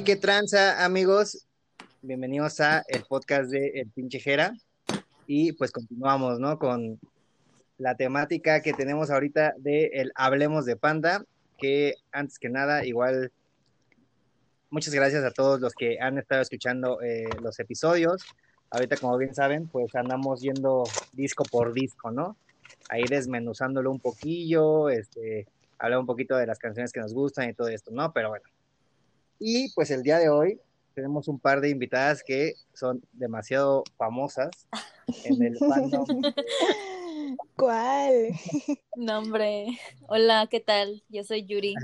Hey, qué tranza, amigos. Bienvenidos a el podcast de El Pinche Jera. Y pues continuamos, ¿no? Con la temática que tenemos ahorita de el Hablemos de Panda, que antes que nada, igual, muchas gracias a todos los que han estado escuchando eh, los episodios. Ahorita, como bien saben, pues andamos yendo disco por disco, ¿no? Ahí desmenuzándolo un poquillo, este, hablar un poquito de las canciones que nos gustan y todo esto, ¿no? Pero bueno. Y pues el día de hoy tenemos un par de invitadas que son demasiado famosas en el fandom. ¿Cuál? No, hombre. Hola, ¿qué tal? Yo soy Yuri.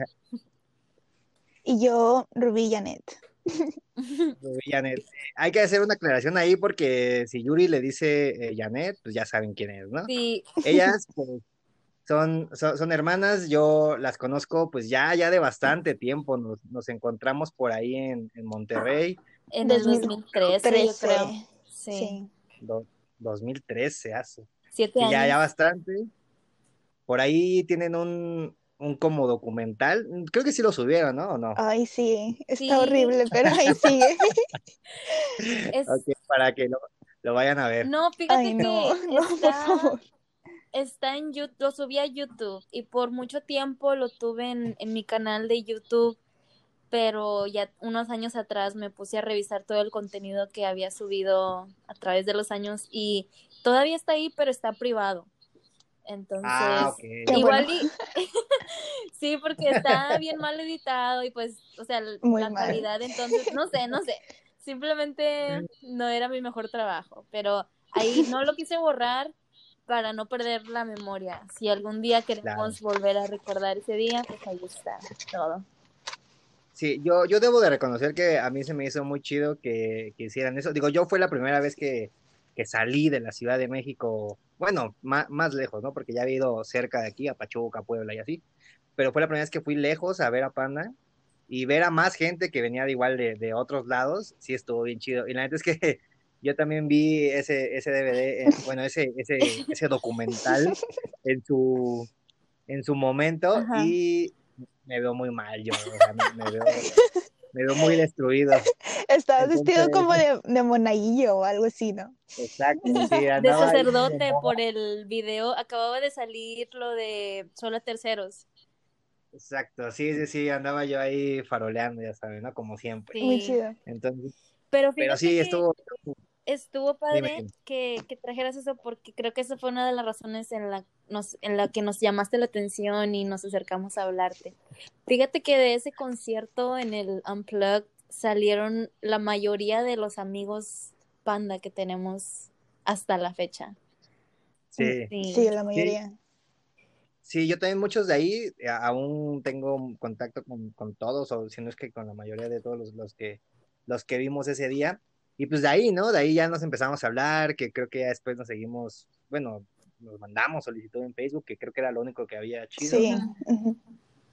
Y yo, Rubí Janet. Rubí Janet. Hay que hacer una aclaración ahí porque si Yuri le dice eh, Janet, pues ya saben quién es, ¿no? Sí. Ellas, pues, son, son, son, hermanas, yo las conozco pues ya, ya de bastante tiempo, nos, nos encontramos por ahí en, en Monterrey. En el 2013, yo creo. Sí. sí. Do, 2013 hace. Siete años. Ya, ya bastante. Por ahí tienen un, un como documental, creo que sí lo subieron, ¿no? ¿O no? Ay, sí, está sí. horrible, pero ahí sigue. es... okay, para que lo, lo, vayan a ver. No, fíjate Ay, no, que no, está... por favor está en YouTube, lo subí a YouTube y por mucho tiempo lo tuve en, en, mi canal de YouTube, pero ya unos años atrás me puse a revisar todo el contenido que había subido a través de los años y todavía está ahí, pero está privado. Entonces, ah, okay. igual bueno. y... sí, porque está bien mal editado y pues, o sea, Muy la mal. calidad, entonces, no sé, no sé. Simplemente no era mi mejor trabajo, pero ahí no lo quise borrar para no perder la memoria. Si algún día queremos claro. volver a recordar ese día, pues ahí está todo. Sí, yo, yo debo de reconocer que a mí se me hizo muy chido que, que hicieran eso. Digo, yo fue la primera vez que, que salí de la Ciudad de México, bueno, más, más, lejos, ¿no? Porque ya había ido cerca de aquí, a Pachuca, Puebla y así. Pero fue la primera vez que fui lejos a ver a Panda y ver a más gente que venía de igual de, de otros lados, sí estuvo bien chido. Y la neta es que yo también vi ese, ese DVD, eh, bueno, ese, ese, ese documental en su, en su momento Ajá. y me veo muy mal yo, o sea, me, me, veo, me, veo, muy destruido. Estabas Entonces, vestido como de, de, monaguillo o algo así, ¿no? Exacto, sí, De sacerdote ahí, por el video, acababa de salir lo de solo terceros. Exacto, sí, sí, sí, andaba yo ahí faroleando, ya saben, ¿no? Como siempre. Sí. Muy chido. Entonces, pero, pero sí, estuvo estuvo padre que, que, trajeras eso porque creo que esa fue una de las razones en la, nos, en la que nos llamaste la atención y nos acercamos a hablarte. Fíjate que de ese concierto en el Unplugged salieron la mayoría de los amigos panda que tenemos hasta la fecha. Sí, sí, sí la mayoría. Sí. Sí, yo también muchos de ahí aún tengo contacto con, con, todos, o si no es que con la mayoría de todos los, los, que, los que vimos ese día. Y pues de ahí, ¿no? De ahí ya nos empezamos a hablar, que creo que ya después nos seguimos, bueno, nos mandamos solicitud en Facebook, que creo que era lo único que había chido. Sí.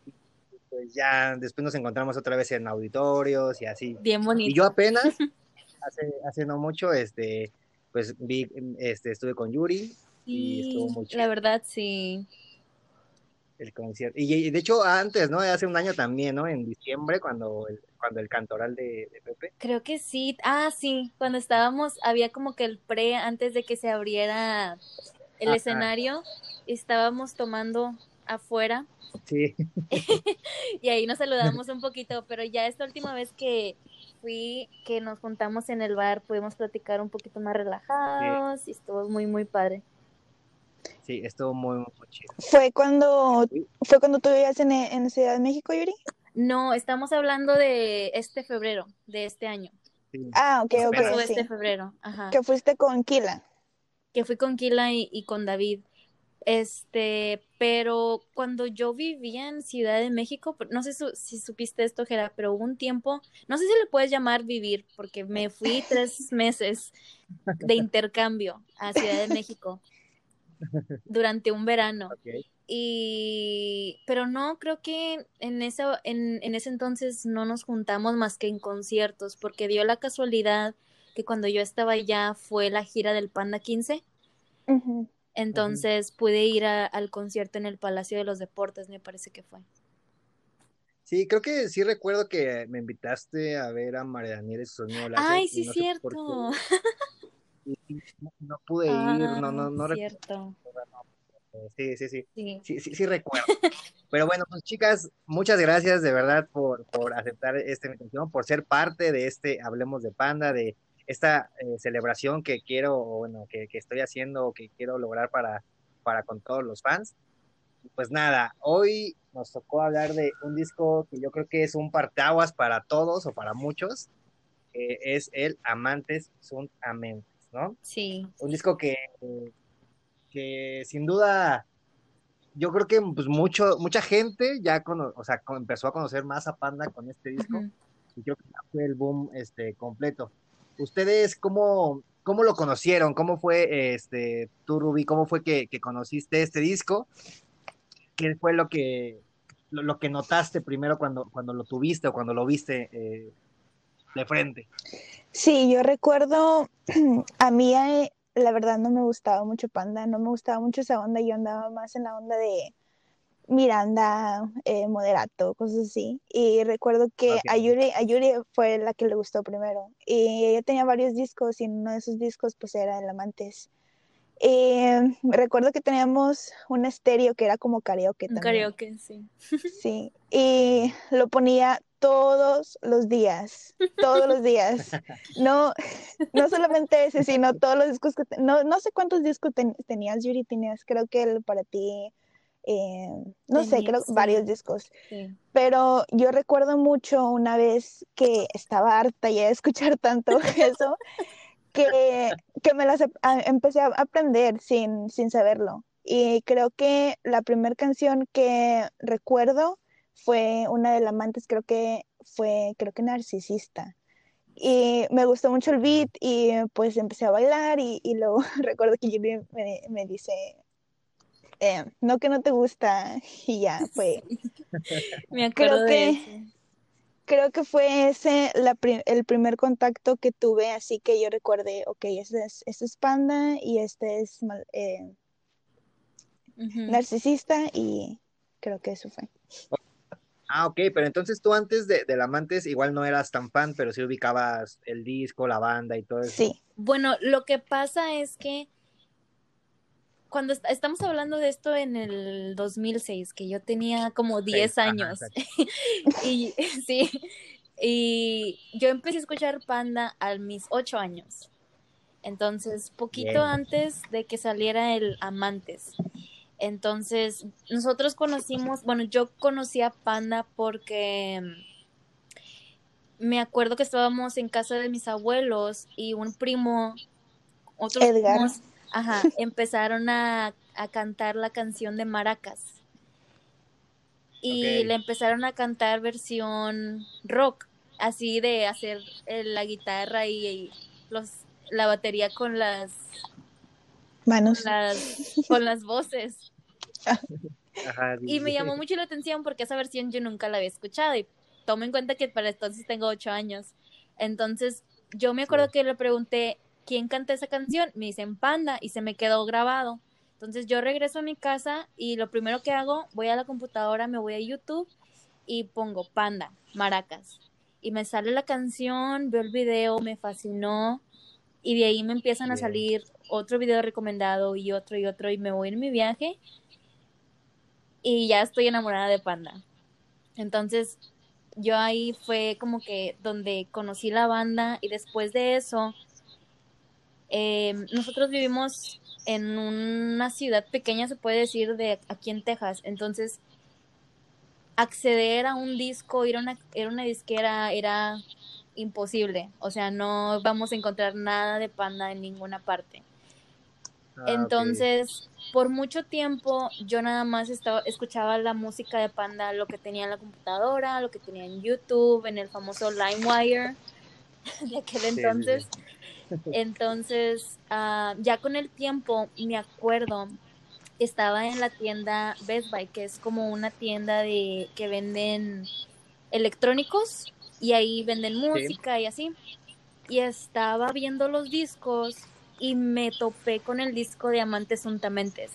Y pues ya después nos encontramos otra vez en auditorios y así. Bien bonito. Y yo apenas, hace, hace no mucho, este, pues vi, este, estuve con Yuri y, y estuvo muy chido. La verdad, sí. El concierto. Y, de hecho antes, ¿no? Hace un año también, ¿no? En diciembre, cuando el, cuando el cantoral de, de, Pepe. Creo que sí. Ah, sí. Cuando estábamos, había como que el pre antes de que se abriera el Ajá. escenario. Estábamos tomando afuera. Sí. y ahí nos saludamos un poquito, pero ya esta última vez que fui, que nos juntamos en el bar, pudimos platicar un poquito más relajados sí. y estuvo muy, muy padre. Sí, estuvo muy, muy chido. ¿Fue cuando, ¿fue cuando tú vivías en, en Ciudad de México, Yuri? No, estamos hablando de este febrero, de este año. Sí. Ah, ok, ok. Fue sí. este febrero, ajá. Que fuiste con Kila. Que fui con Kila y, y, con David. Este, pero cuando yo vivía en Ciudad de México, no sé su, si supiste esto, Gera, pero hubo un tiempo, no sé si le puedes llamar vivir, porque me fui tres meses de intercambio a Ciudad de México durante un verano. Okay. Y, pero no, creo que en, esa, en, en, ese entonces no nos juntamos más que en conciertos, porque dio la casualidad que cuando yo estaba allá fue la gira del Panda 15. Uh -huh. Entonces uh -huh. pude ir a, al concierto en el Palacio de los Deportes, me parece que fue. Sí, creo que sí recuerdo que me invitaste a ver a María Daniela láser, Ay, sí, no cierto. no, no pude ir, Ah, no, no, no recuerdo. cierto. Sí, sí, sí, Sí. sí, sí, sí recuerdo. Pero bueno, pues chicas, muchas gracias de verdad por, por aceptar esta invitación, por ser parte de este Hablemos de Panda, de esta eh, celebración que quiero, bueno, que, que estoy haciendo, que quiero lograr para, para con todos los fans. Pues nada, hoy nos tocó hablar de un disco que yo creo que es un parteaguas para todos o para muchos, que es el Amantes Sunt Amentes, ¿no? Sí. Un disco que, que sin duda yo creo que pues mucho, mucha gente ya cono- o sea, con- empezó a conocer más a Panda con este disco y creo que fue el boom este completo. ¿Ustedes cómo, cómo lo conocieron? ¿Cómo fue este tú, Ruby? ¿Cómo fue que, que conociste este disco? ¿Qué fue lo que lo, lo que notaste primero cuando, cuando lo tuviste o cuando lo viste eh, de frente? Sí, yo recuerdo, a mí eh, la verdad no me gustaba mucho Panda, no me gustaba mucho esa onda, yo andaba más en la onda de Miranda, eh, Moderato, cosas así. Y recuerdo que a Yuri, a Yuri fue la que le gustó primero. Y ella tenía varios discos y uno de esos discos pues era El Amantes. Eh, recuerdo que teníamos un estéreo que era como karaoke Un también. karaoke, sí. Sí, y lo ponía todos los días, todos los días. No, no solamente ese, sino todos los discos que... te- no, no sé cuántos discos ten- tenías, Yuri, tenías, creo que el para ti, eh, no sé, creo sí. varios discos. sí. Pero yo recuerdo mucho una vez que estaba harta ya de escuchar tanto eso, que, que me las a- empecé a aprender sin, sin saberlo. Y creo que la primera canción que recuerdo fue una de amantes, creo que fue, creo que Narcisista. Y me gustó mucho el beat y pues empecé a bailar y, y luego recuerdo que Julie me, me dice, eh, no que no te gusta y ya fue. Me Creo acuerdo de que-. Creo que fue ese la el primer contacto que tuve, así que yo recuerde, ok, este es, este es Panda y este es eh. Narcisista y creo que eso fue. Ah, ok, pero entonces tú antes de, del Amantes igual no eras tan fan, pero sí ubicabas el disco, la banda y todo eso. Sí, Bueno, lo que pasa es que cuando est- estamos hablando de esto en el 2006, que yo tenía como 10 ajá, años, y sí, y yo empecé a escuchar Panda a mis 8 años. Entonces, poquito Bien. antes de que saliera el Amantes. Entonces, nosotros conocimos, bueno, yo conocí a Panda porque mm, me acuerdo que estábamos en casa de mis abuelos y un primo, otros Edgar. primos, ajá, empezaron a, a cantar la canción de Maracas. Y le empezaron a cantar versión rock, así de hacer eh, la guitarra y, y los la batería con las manos. las con las voces. Ajá, Y me llamó mucho la atención porque esa versión yo nunca la había escuchado y tomo en cuenta que para entonces tengo ocho años. Entonces yo me acuerdo Sí. que le pregunté quién canta esa canción, me dicen Panda y se me quedó grabado. Entonces yo regreso a mi casa y lo primero que hago, voy a la computadora, me voy a YouTube y pongo Panda, Maracas. Y me sale la canción, veo el video, me fascinó y de ahí me empiezan a Bien. salir otro video recomendado y otro y otro y me voy en mi viaje y ya estoy enamorada de Panda. Entonces, yo ahí fue como que donde conocí la banda y después de eso, eh, nosotros vivimos en una ciudad pequeña, se puede decir, de aquí en Texas. Entonces, acceder a un disco, ir a una, ir a una disquera era imposible. O sea, no vamos a encontrar nada de Panda en ninguna parte. Ah. Entonces, por mucho tiempo yo nada más estaba, escuchaba la música de Panda, lo que tenía en la computadora, lo que tenía en YouTube, en el famoso LimeWire de aquel sí, entonces. Entonces, ah, ya con el tiempo, me acuerdo, estaba en la tienda Best Buy, que es como una tienda de que venden electrónicos y ahí venden música y así. Y estaba viendo los discos y me topé con el disco de Amantes Untamentes.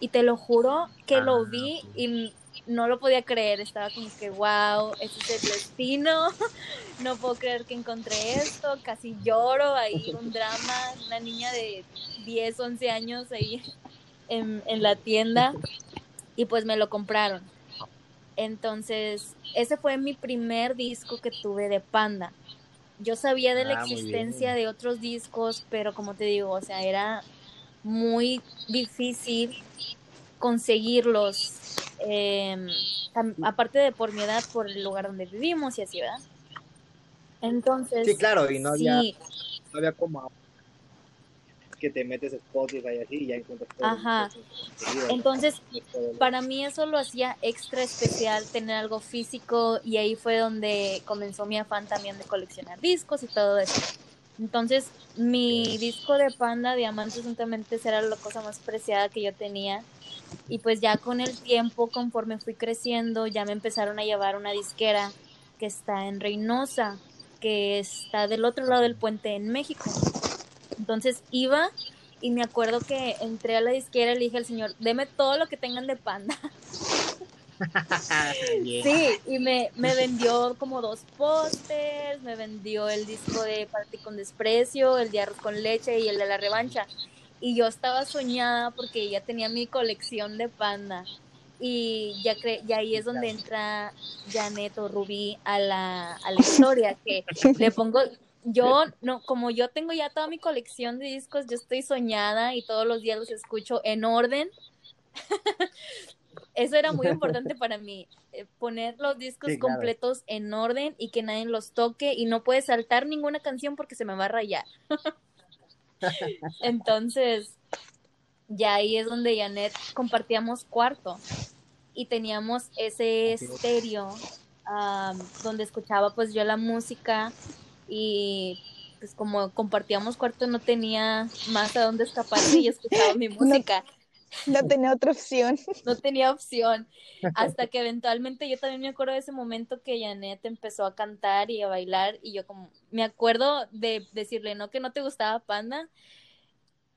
Y te lo juro que lo Ah, vi y no lo podía creer, estaba como que, wow, este es el destino, no puedo creer que encontré esto, casi lloro, ahí un drama, una niña de 10, 11 años ahí en, en la tienda y pues me lo compraron. Entonces, ese fue mi primer disco que tuve de Panda. Yo sabía de la Ah, existencia de otros discos, pero como te digo, o sea, era muy difícil conseguirlos. eh, tam- aparte de por mi edad, por el lugar donde vivimos y así, ¿verdad? Entonces, Sí, claro, y no había, sí, no había como que te metes Spotify y así y ya encuentras todo. Ajá. entonces para mí eso lo hacía extra especial tener algo físico y ahí fue donde comenzó mi afán también de coleccionar discos y todo eso. Entonces mi disco de Panda Diamantes juntamente era la cosa más preciada que yo tenía y pues ya con el tiempo conforme fui creciendo ya me empezaron a llevar una disquera que está en Reynosa que está del otro lado del puente en México. Entonces iba y me acuerdo que entré a la disquera y le dije al señor, deme todo lo que tengan de panda. Sí, y me, me vendió como dos pósters, me vendió el disco de Party con Desprecio, el de Arroz con Leche y el de La Revancha. Y yo estaba soñada porque ya tenía mi colección de panda. Y ya cre y ahí es donde entra Janet o Rubí a la, a la historia, que le pongo, yo, no, como yo tengo ya toda mi colección de discos, yo estoy soñada y todos los días los escucho en orden. Eso era muy importante para mí, eh, poner los discos Sí, claro. completos en orden y que nadie los toque y no puede saltar ninguna canción porque se me va a rayar. Entonces, ya ahí es donde Janet compartíamos cuarto y teníamos ese estéreo donde escuchaba pues yo la música y pues como compartíamos cuarto no tenía más a dónde escaparse y escuchaba mi música No tenía otra opción. no tenía opción. Hasta que eventualmente yo también me acuerdo de ese momento que Janet empezó a cantar y a bailar y yo como me acuerdo de decirle, no, que no te gustaba Panda.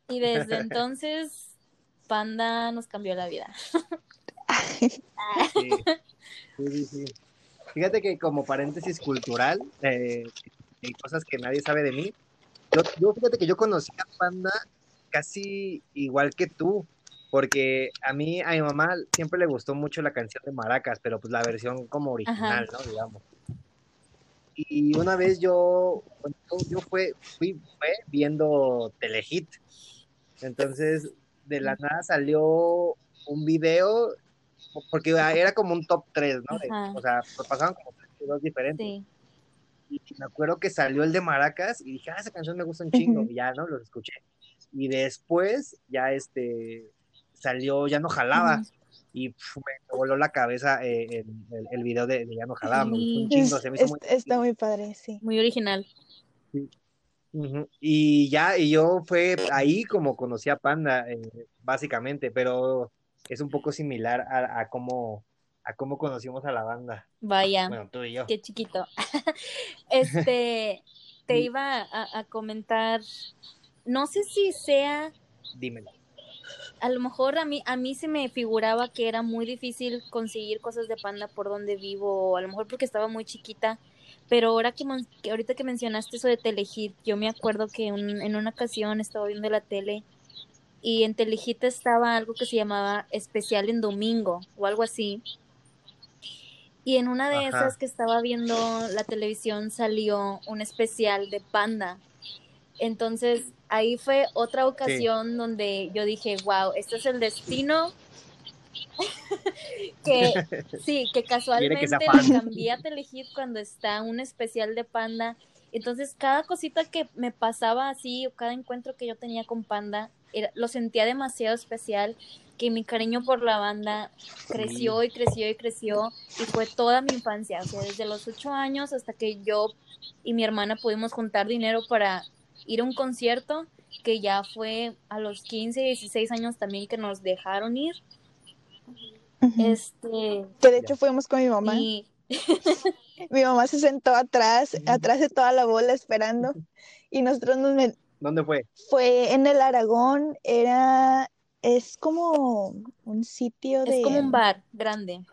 Y desde entonces Panda nos cambió la vida. Sí. Sí, sí, sí. Fíjate que como paréntesis cultural, eh, y cosas que nadie sabe de mí, yo, yo fíjate que yo conocí a Panda casi igual que tú, porque a mí, a mi mamá siempre le gustó mucho la canción de Maracas, pero pues la versión como original, ¿no? Digamos. Y una vez yo, yo, yo fue, fui, fue viendo Telehit, entonces de la nada salió un video porque era como un top 3, ¿no? Ajá. o sea, pasaban como tres videos diferentes. Sí. Y me acuerdo que salió el de Maracas y dije, ah, esa canción me gusta un chingo. Y ya, ¿no? Los escuché. Y después ya este salió Ya no jalaba. Y pf, me voló la cabeza eh, el, el- el video de, de Ya no jalaba. Me gustó un chingo. Es- Se me hizo es- muy está muy padre, sí. Muy original. Y ya, y yo fue ahí como conocí a Panda, eh, básicamente, pero es un poco similar a, a cómo, a cómo conocimos a la banda. Vaya. Bueno, tú y yo. Qué chiquito. Este, te iba a, a comentar, no sé si sea Dímelo. a lo mejor a mí, a mí se me figuraba que era muy difícil conseguir cosas de panda por donde vivo, o a lo mejor porque estaba muy chiquita, pero ahora que, que ahorita que mencionaste eso de Telehit, yo me acuerdo que un- en una ocasión estaba viendo la tele y en Telehit estaba algo que se llamaba especial en domingo o algo así. Y en una de Ajá. esas que estaba viendo la televisión salió un especial de panda. Entonces, ahí fue otra ocasión donde yo dije, wow, este es el destino. que sí, que casualmente fan. cambié a Telehit cuando está un especial de Panda. Entonces, cada cosita que me pasaba así, o cada encuentro que yo tenía con Panda, era- lo sentía demasiado especial, que mi cariño por la banda creció y creció y creció, y fue toda mi infancia, o sea, desde los ocho años hasta que yo y mi hermana pudimos juntar dinero para ir a un concierto, que ya fue a los 15, 16 años también que nos dejaron ir. Ujú. Este, Que de hecho fuimos con mi mamá. y Mi mamá se sentó atrás, atrás de toda la bola esperando. Y nosotros nos met- ¿Dónde fue? fue en el Aragón, era, es como un sitio de... es como un bar grande.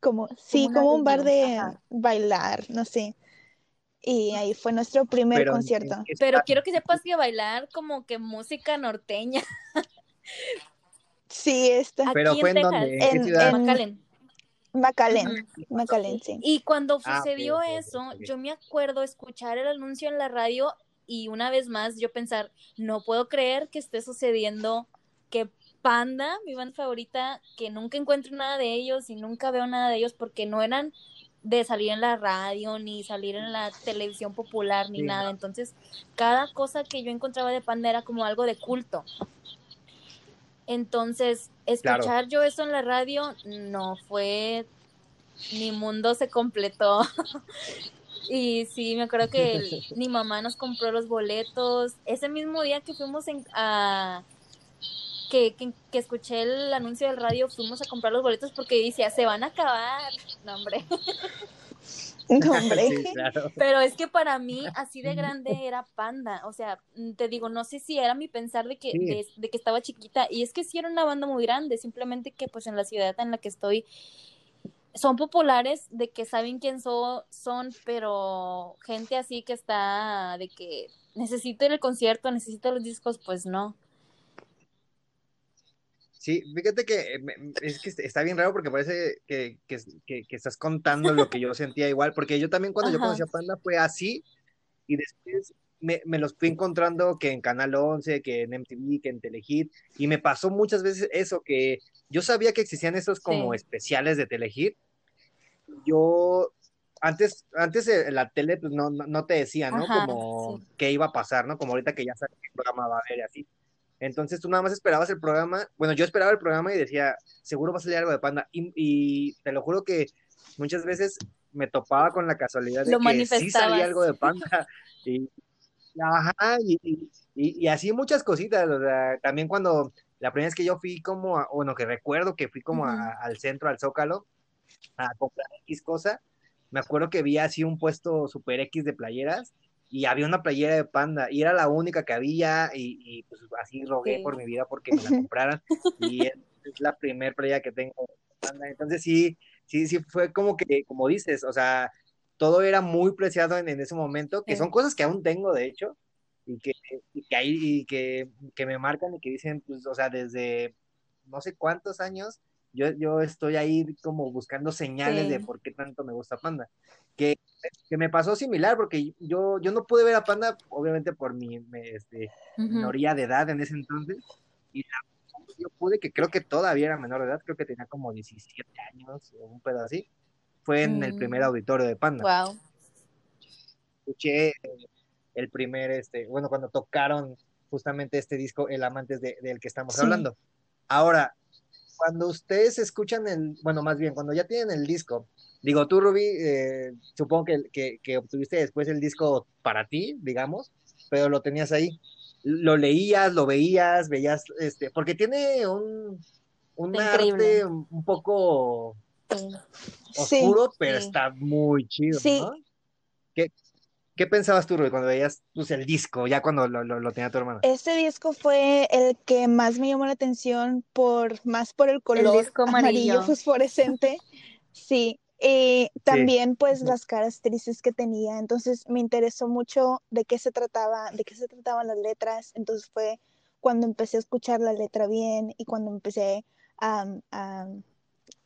como, sí, como un bar de ajá. bailar, no sé. Y ahí fue nuestro primer Pero, concierto. ¿en qué Pero quiero que sepas que bailar como que música norteña Sí, está. Pero aquí fue en en Texas, dónde, ¿en qué En- ciudad? en- McAllen. Macalén, Ujú. Macalén, sí. Y cuando Ah, sucedió eso, yo me acuerdo escuchar el anuncio en la radio y una vez más yo pensar, no puedo creer que esté sucediendo que Panda, mi banda favorita, que nunca encuentro nada de ellos y nunca veo nada de ellos porque no eran de salir en la radio ni salir en la televisión popular ni Sí, nada. Entonces, cada cosa que yo encontraba de Panda era como algo de culto. Entonces, escuchar Claro. yo eso en la radio no fue mi mundo se completó. y sí, me acuerdo que el- mi mamá nos compró los boletos. Ese mismo día que fuimos en- a... Que, que, que escuché el anuncio del radio, fuimos a comprar los boletos porque decía, se van a acabar. No, hombre. No, hombre. Sí, claro. Pero es que para mí, así de grande era Panda. O sea, mm, te digo, no sé si era mi pensar de que, Sí. de, de que estaba chiquita. Y es que sí era una banda muy grande. Simplemente que, pues, en la ciudad en la que estoy, son populares, de que saben quién so- son, pero gente así que está, de que necesito ir al concierto, necesito los discos, pues no. Sí, fíjate que eh, es que está bien raro porque parece que, que, que- que estás contando lo que yo sentía igual, porque yo también cuando yo conocí a Panda fue así y después me, me los fui encontrando que en Canal 11, que en MTV, que en Telehit y me pasó muchas veces eso, que yo sabía que existían esos como Sí. especiales de Telehit. Yo antes, antes eh, la tele pues no, no, no te decía, ¿no? Ajá, como sí. qué iba a pasar, ¿no? Como ahorita que ya sabes qué programa va a haber y así. Entonces tú nada más esperabas el programa, bueno, yo esperaba el programa y decía, seguro va a salir algo de Panda. Y, y te lo juro que muchas veces me topaba con la casualidad de Lo que sí salía algo de Panda. Y, ajá, y, y- así muchas cositas. O sea, también cuando la primera vez que yo fui como, a- bueno, que recuerdo que fui como a- Ujú. al centro, al Zócalo, a comprar X cosa, me acuerdo que vi así un puesto super X de playeras y había una playera de panda y era la única que había y, y, pues así rogué Sí. por mi vida porque me la compraran y es, es la primer playera que tengo de panda. Entonces sí, sí, sí fue como que, como dices, o sea, todo era muy preciado en, en ese momento, que Sí. son cosas que aún tengo de hecho y que, y que, hay- y que, que me marcan y que dicen, pues, o sea, desde no sé cuántos años yo, yo estoy ahí como buscando señales Sí. de por qué tanto me gusta Panda. Que, que me pasó similar, porque yo, yo no pude ver a Panda, obviamente por mi me- este, Ujú. minoría de edad en ese entonces, y la- yo pude, que creo que todavía era menor de edad, creo que tenía como 17 años o un pedo así, fue en el Mm. primer auditorio de Panda. Wow. Escuché eh, el primer, este, bueno, cuando tocaron justamente este disco, El Amantes de- del que estamos Sí. hablando. Ahora, cuando ustedes escuchan el, bueno, más bien, cuando ya tienen el disco, digo, tú, Ruby, eh, supongo que, que, que obtuviste después el disco para ti, digamos, pero lo tenías ahí. Lo leías, lo veías, veías, este, porque tiene un, un Increíble. arte un poco Sí. Sí, oscuro, pero está muy chido, Sí. ¿no? ¿Qué, qué pensabas tú, Ruby, cuando veías pues, el disco, ya cuando lo, lo, lo tenía tu hermana? este disco fue el que más me llamó la atención por más por el color disco amarillo. fosforescente. Sí, y también pues las caras tristes que tenía. Entonces me interesó mucho de qué se trataba, de qué se trataban las letras. Entonces fue cuando empecé a escuchar la letra bien y cuando empecé a, a-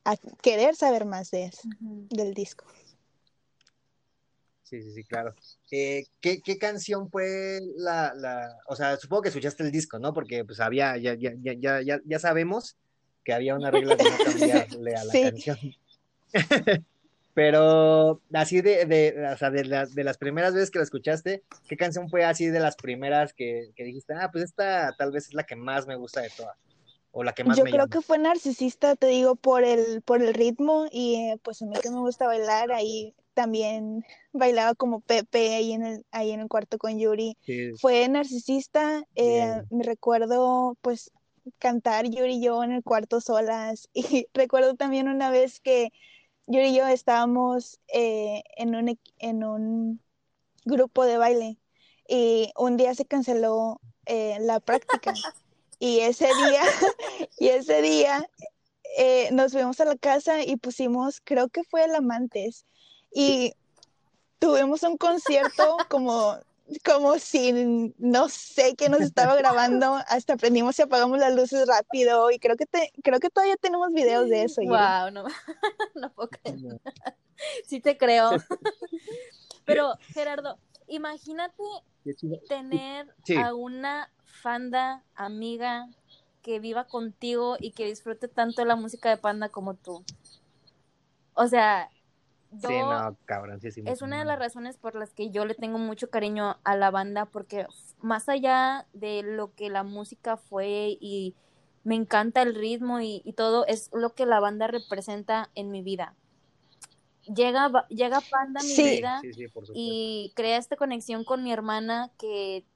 a querer saber más de eso, del disco. Sí, sí, sí, claro. Eh, ¿qué, qué canción fue la, la, o sea, supongo que escuchaste el disco, ¿no? Porque pues había, ya, ya, ya, ya, ya, sabemos que había una regla de no cambiarle a la Sí. canción. Pero así de, de, o sea, de, la- de las primeras veces que la escuchaste, ¿qué canción fue así de las primeras que, que dijiste, ah, pues esta tal vez es la que más me gusta de todas? O la que más Yo me creo llama. que fue narcisista, te digo, por el, por el ritmo y eh, pues a mí que me gusta bailar, ahí también bailaba como Pepe ahí en el, ahí en el cuarto con Yuri. Sí, Fue narcisista, eh, me recuerdo pues cantar Yuri y yo en el cuarto solas. Y recuerdo también una vez que Yuri y yo estábamos eh, en un, en un grupo de baile y un día se canceló eh, la práctica. Y ese día, y ese día eh, nos fuimos a la casa y pusimos, creo que fue el Amantes, y tuvimos un concierto como, como si no sé qué nos estaba grabando, hasta prendimos y apagamos las luces rápido, y creo que, te, creo que todavía tenemos videos de eso. Wow, no, no puedo creer. Sí te creo. Pero, Gerardo, imagínate tener a una fanda amiga que viva contigo y que disfrute tanto la música de Panda como tú. O sea, yo, sí, no, cabrón, sí, sí, es una de las razones por las que yo le tengo mucho cariño a la banda, porque más allá de lo que la música fue y me encanta el ritmo y, y todo, es lo que la banda representa en mi vida. Llega, llega Panda a mi vida y crea esta conexión con mi hermana que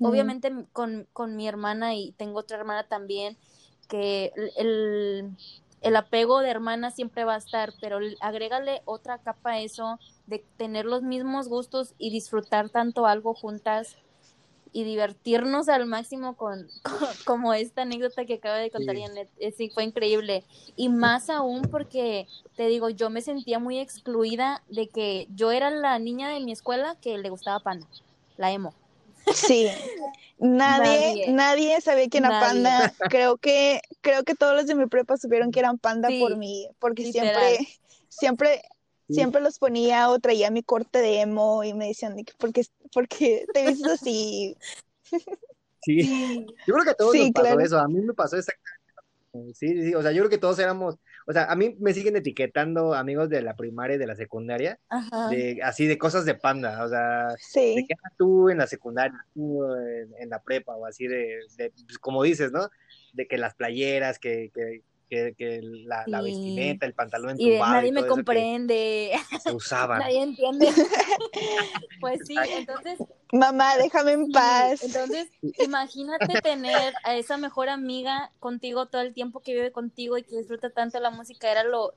obviamente con, con, mi hermana y tengo otra hermana también, que el, el, apego de hermana siempre va a estar, pero agrégale otra capa a eso de tener los mismos gustos y disfrutar tanto algo juntas y divertirnos al máximo con, como esta anécdota que acaba de contar Janet. Eh, sí, fue increíble. Y más aún porque, te digo, yo me sentía muy excluida de que yo era la niña de mi escuela que le gustaba Panda, la emo. Sí, nadie, nadie, sabía quién era Panda. Creo que, creo que todos los de mi prepa supieron que eran Panda por mí, porque siempre, siempre siempre los ponía o traía mi corte de emo y me decían, ¿por qué, porque te vistes así? Sí. yo creo que a todos nos pasó eso, a mí me pasó exactamente. Sí, sí, o sea, yo creo que todos éramos, o sea, a mí me siguen etiquetando amigos de la primaria y de la secundaria, de, así de cosas de panda, o sea, de qué tú en la secundaria, tú en, la prepa, o así de, de pues, como dices, ¿no? De que las playeras, que, que, que, la, la, vestimenta, el pantalón y nadie me comprende. Se usaba. nadie entiende. pues sí, entonces. Mamá, déjame en paz. entonces, imagínate tener a esa mejor amiga contigo todo el tiempo que vive contigo y que disfruta tanto la música. Era lo.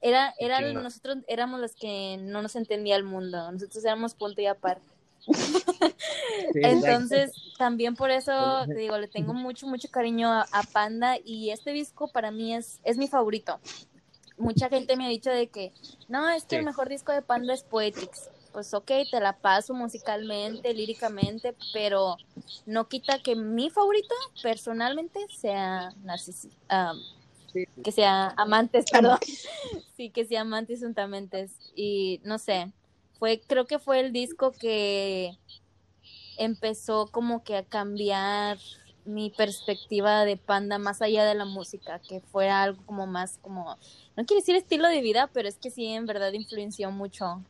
era, era nosotros éramos los que no nos entendía el mundo. Nosotros éramos punto y aparte. Entonces, también por eso te digo, le tengo mucho, mucho cariño a, Panda y este disco para mí es, es mi favorito. Mucha gente me ha dicho de que, no, es que el mejor disco de Panda es Poetics. Pues ok, te la paso musicalmente, líricamente, pero no quita que mi favorito personalmente sea Narcis que sea Amantes, perdón. sí, que sea Amantes juntamente. Y no sé, fue, creo que fue el disco que empezó como que a cambiar mi perspectiva de Panda más allá de la música, que fue algo como más como, no quiero decir estilo de vida, pero es que sí, en verdad influenció mucho.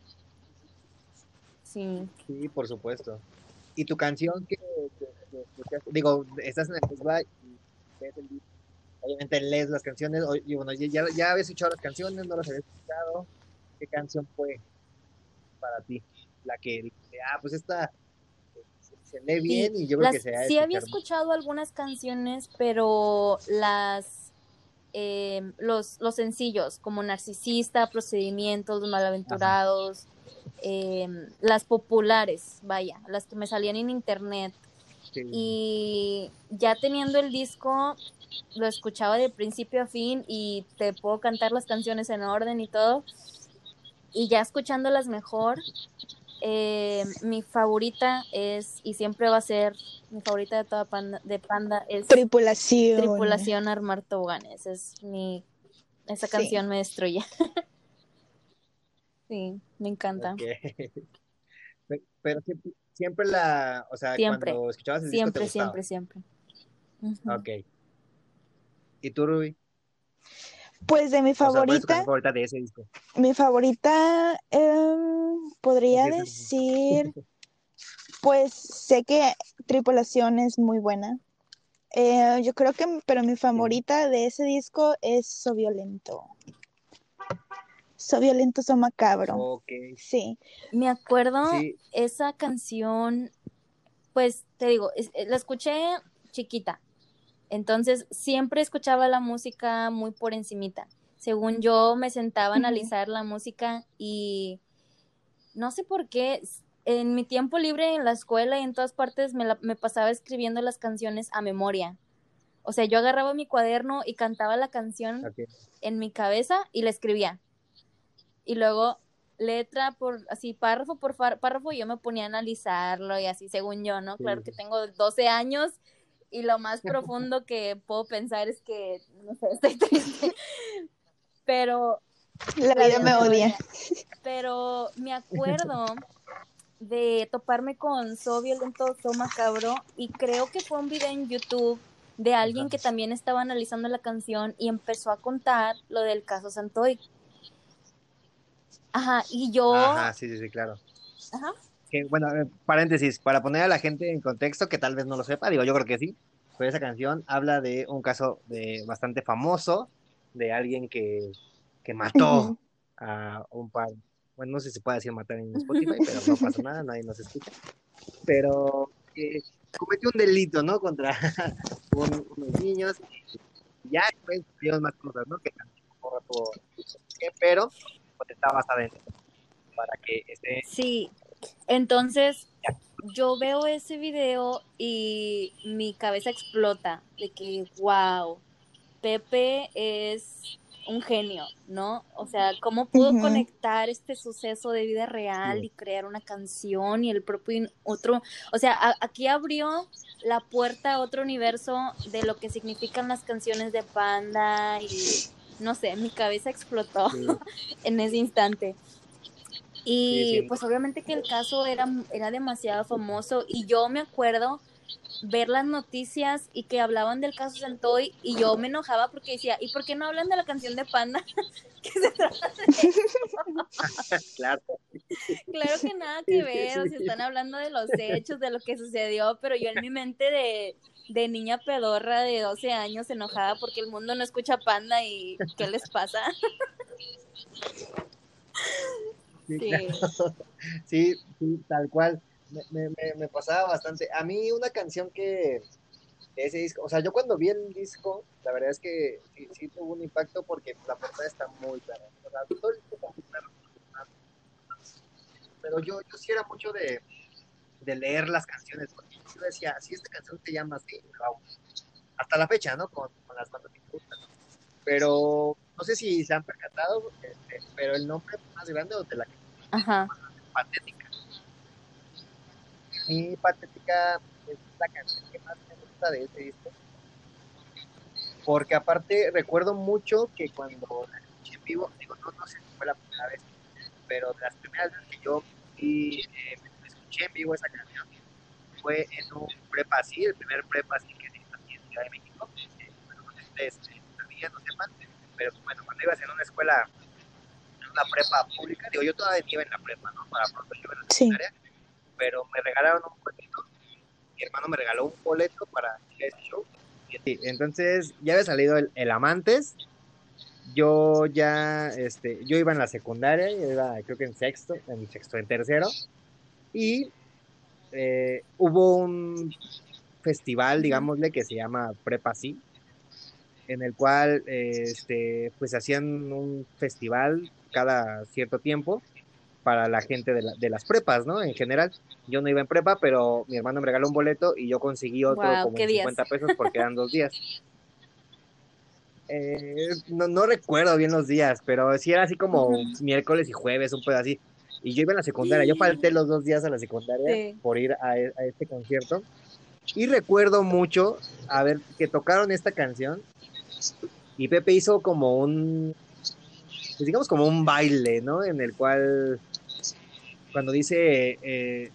Sí. Sí, por supuesto. ¿Y tu canción que, digo, estás en el festival y obviamente lees las canciones, y bueno, ya, ya habías escuchado las canciones, no las habías escuchado, ¿qué canción fue? Para ti? La que, ah, pues esta se lee bien y yo creo que se Sí había escuchado algunas canciones, pero las eh, los, los sencillos, como Narcisista, Procedimientos, Malaventurados, eh, las populares, vaya, las que me salían en internet. Y ya teniendo el disco, lo escuchaba de principio a fin y te puedo cantar las canciones en orden y todo y ya escuchándolas mejor, eh, mi favorita es, y siempre va a ser, mi favorita de toda panda, de Panda es Tripulación. Tripulación Armar Toboganes. Es mi, esa canción me destruye. sí, me encanta. Pero siempre, la, o sea, siempre, cuando escuchabas el siempre, disco siempre, siempre. Ok. ¿Y tú, Ruby? Pues de mi favorita. favorita de ese disco? Mi favorita, em, podría decir, pues sé que Tripulación es muy buena. Eh, yo creo que, pero mi favorita de ese disco es So Violento. So Violento, So Macabro. Sí. Me acuerdo esa canción, pues te digo, la escuché chiquita, entonces siempre escuchaba la música muy por encimita. Según yo me sentaba a analizar la música y no sé por qué, en mi tiempo libre en la escuela y en todas partes me, me pasaba escribiendo las canciones a memoria. O sea, yo agarraba mi cuaderno y cantaba la canción en mi cabeza y la escribía. Y luego letra por así párrafo por párrafo yo me ponía a analizarlo y así según yo, ¿no? Sí, Claro que tengo 12 años y lo más profundo que puedo pensar es que no sé, estoy triste. Pero La vida me odia. pero me acuerdo de toparme con So Violento, So Macabro y creo que fue un video en YouTube de alguien que también estaba analizando la canción y empezó a contar lo del caso Santoy. Ajá, y yo... Ajá, sí, sí, sí, claro. Ajá. Que, bueno, eh, paréntesis, para poner a la gente en contexto, que tal vez no lo sepa, digo, yo creo que sí, pero esa canción habla de un caso de bastante famoso, de alguien que, que mató a un par, bueno, no sé si se puede decir matar en Spotify, pero no pasa nada, nadie nos escucha, pero que cometió un delito, ¿no? Contra un- unos niños, y ya después vieron más cosas, ¿no? Que también por rato, pero pues está basada en para que esté Sí, entonces yo veo ese video y mi cabeza explota de que, wow, Pepe es un genio, ¿no? O sea, ¿cómo pudo conectar este suceso de vida real y crear una canción y el propio otro, o sea, a- aquí abrió la puerta a otro universo de lo que significan las canciones de Panda y no sé, mi cabeza explotó Sí. en ese instante. Y Sí, sí. pues obviamente que el caso era, era demasiado famoso y yo me acuerdo ver las noticias y que hablaban del caso Santoy y yo me enojaba porque decía, ¿y por qué no hablan de la canción de Panda? que se trata de claro. Claro que nada que ver, o sea, están hablando de los hechos, de lo que sucedió, pero yo en mi mente de, de niña pedorra de 12 años enojada porque el mundo no escucha Panda y ¿qué les pasa? Sí, Sí. claro. sí, sí, tal cual. Me, me, pasaba bastante. A mí una canción que ese disco, o sea, yo cuando vi el disco, la verdad es que sí, sí tuvo un impacto porque la portada está muy clara. O sea, todo el disco está muy claro. Pero yo, yo sí era mucho de, de leer las canciones, porque yo decía, si esta canción se llama así. Hasta la fecha, ¿no? Con, con las cuantas me gustan. Pero no sé si se han percatado, este, pero el nombre más grande o de la Ajá. patética. Mi patética es la canción que más me gusta de ese disco. Porque aparte recuerdo mucho que cuando la escuché en vivo, digo, no, no sé si fue la primera vez, pero de las primeras veces que yo vi, eh, escuché en vivo esa canción fue en un prepa así, el primer prepa así que se hizo aquí en Ciudad de México. Eh, bueno, no ustedes eh, sabían o sepan, pero bueno, cuando ibas en una escuela, en una prepa pública, digo, yo todavía iba en la prepa, ¿no? Para pronto yo en la Sí. secundaria, pero me regalaron un boleto, mi hermano me regaló un boleto para ir a ese show. Sí, entonces ya había salido el, el Amantes, yo ya, este, yo iba en la secundaria, yo iba creo que en sexto, en sexto, en tercero, y eh, hubo un festival, digámosle, que se llama Prepa Sí, en el cual este, pues hacían un festival cada cierto tiempo para la gente de, la- de las prepas, ¿no? En general, yo no iba en prepa, pero mi hermano me regaló un boleto y yo conseguí otro como ¿qué en días? 50 pesos porque eran dos días. Eh, no, no recuerdo bien los días, pero sí era así como miércoles y jueves, un pedo así. Y yo iba en la secundaria, yo falté los dos días a la secundaria Sí. por ir a, e- a este concierto. Y recuerdo mucho, a ver, que tocaron esta canción y Pepe hizo como un, pues digamos como un baile, ¿no? En el cual, cuando dice, eh,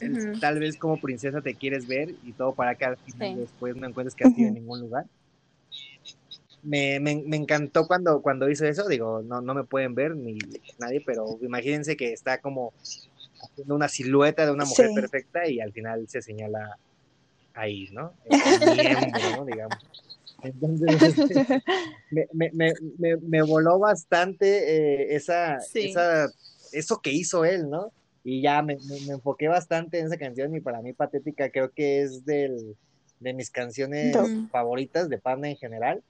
el- tal vez como princesa te quieres ver y todo para que al final Sí. después no encuentres castigo en Ujú. ningún lugar. Me, me, me encantó cuando, cuando hizo eso, digo, no, no me pueden ver ni nadie, pero imagínense que está como haciendo una silueta de una mujer Sí. perfecta y al final se señala ahí, ¿no? El miembro, ¿no? Digamos. Entonces, este, me, me, me, me, voló bastante eh, esa, Sí. esa, eso que hizo él, ¿no? Y ya me, enfoqué bastante en esa canción y para mí Patética creo que es del, de mis canciones favoritas de Panda en general,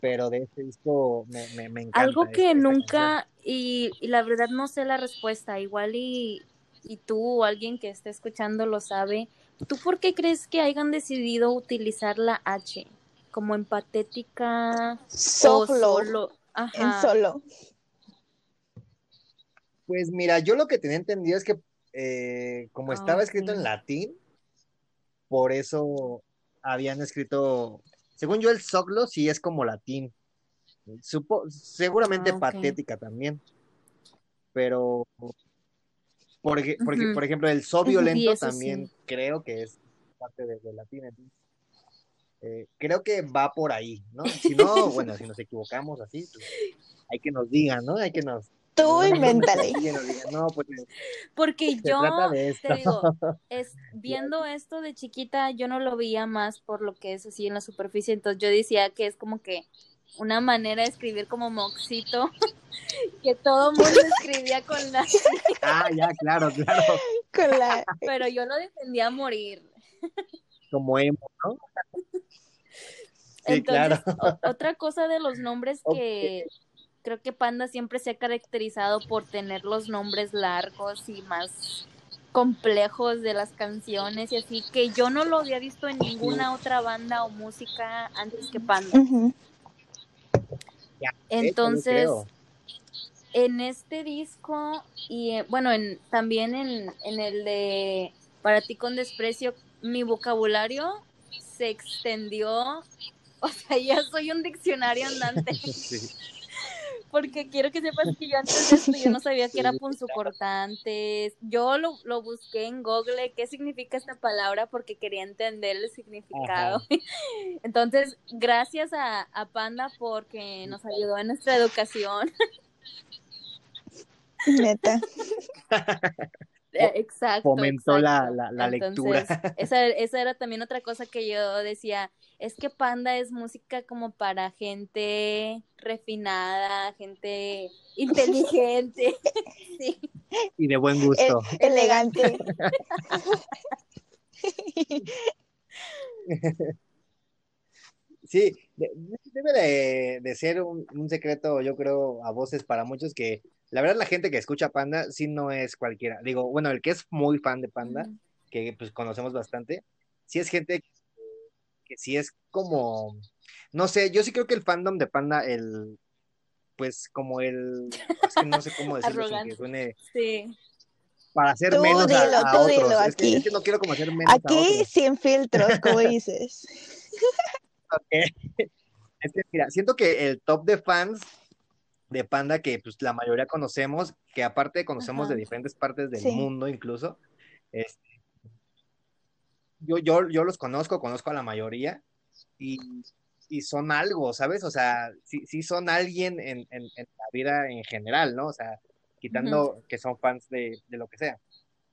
pero de este disco me, encanta. Algo que esta nunca, y, y la verdad no sé la respuesta, igual y, y tú o alguien que esté escuchando lo sabe, ¿tú por qué crees que hayan decidido utilizar la H? Como en patética Solo. o solo. En solo. Pues mira, yo lo que tenía entendido es que eh, como Ah, estaba escrito en latín, por eso habían escrito, según yo el soclo sí es como latín, Supo- seguramente Ah, patética también, pero porque, porque, Ujú. por ejemplo el so violento también sí. creo que es parte de, de latín, entonces, eh, creo que va por ahí, ¿no? Si no, bueno, si nos equivocamos así, pues, hay que nos digan, ¿no? Hay que nos... Tú invéntale. no, pues Porque yo te digo, es, viendo esto de chiquita, yo no lo veía más por lo que es así en la superficie, entonces yo decía que es como que una manera de escribir como moxito, que todo mundo escribía con la... Ah, ya, claro, claro. Con la... Pero yo lo defendía a morir. Como emo, ¿no? Sí, Entonces, claro. otra cosa de los nombres que creo que Panda siempre se ha caracterizado por tener los nombres largos y más complejos de las canciones y así, que yo no lo había visto en ninguna otra banda o música antes que Panda. Entonces, en este disco y eh, bueno, en, también en, en el de Para ti con desprecio, mi vocabulario se extendió, o sea, ya soy un diccionario andante, Sí. porque quiero que sepas que yo antes de esto yo no sabía que era punzocortantes, yo lo, lo busqué en Google, qué significa esta palabra, porque quería entender el significado. Entonces, gracias a, a Panda porque nos ayudó en nuestra educación. Neta. Eh, Exacto. Fomentó la- exacto. la- la Entonces, lectura. Esa, esa era también otra cosa que yo decía, es que Panda es música como para gente refinada, gente inteligente. sí. Y de buen gusto. Elegante. Sí, de- debe de, de ser un, un secreto, yo creo, a voces para muchos que la verdad la gente que escucha Panda sí no es cualquiera. Digo, bueno, el que es muy fan de Panda, que pues conocemos bastante, sí es gente que, que sí es como, no sé, yo sí creo que el fandom de Panda, el, pues como el, es que no sé cómo decirlo sin que suene, Sí. para hacer Tú menos dilo, a tú otros. dilo es, que, aquí. es que no quiero como hacer menos a Aquí otros. sin filtros, como dices. Ok. Es que, mira, siento que el top de fans de Panda, que pues la mayoría conocemos, que aparte conocemos Ajá. de diferentes partes del Sí. mundo incluso, este, yo, yo, yo los conozco, conozco a la mayoría, y, y son algo, ¿sabes? O sea, sí, sí son alguien en, en, en la vida en general, ¿no? O sea, quitando que son fans de, de lo que sea.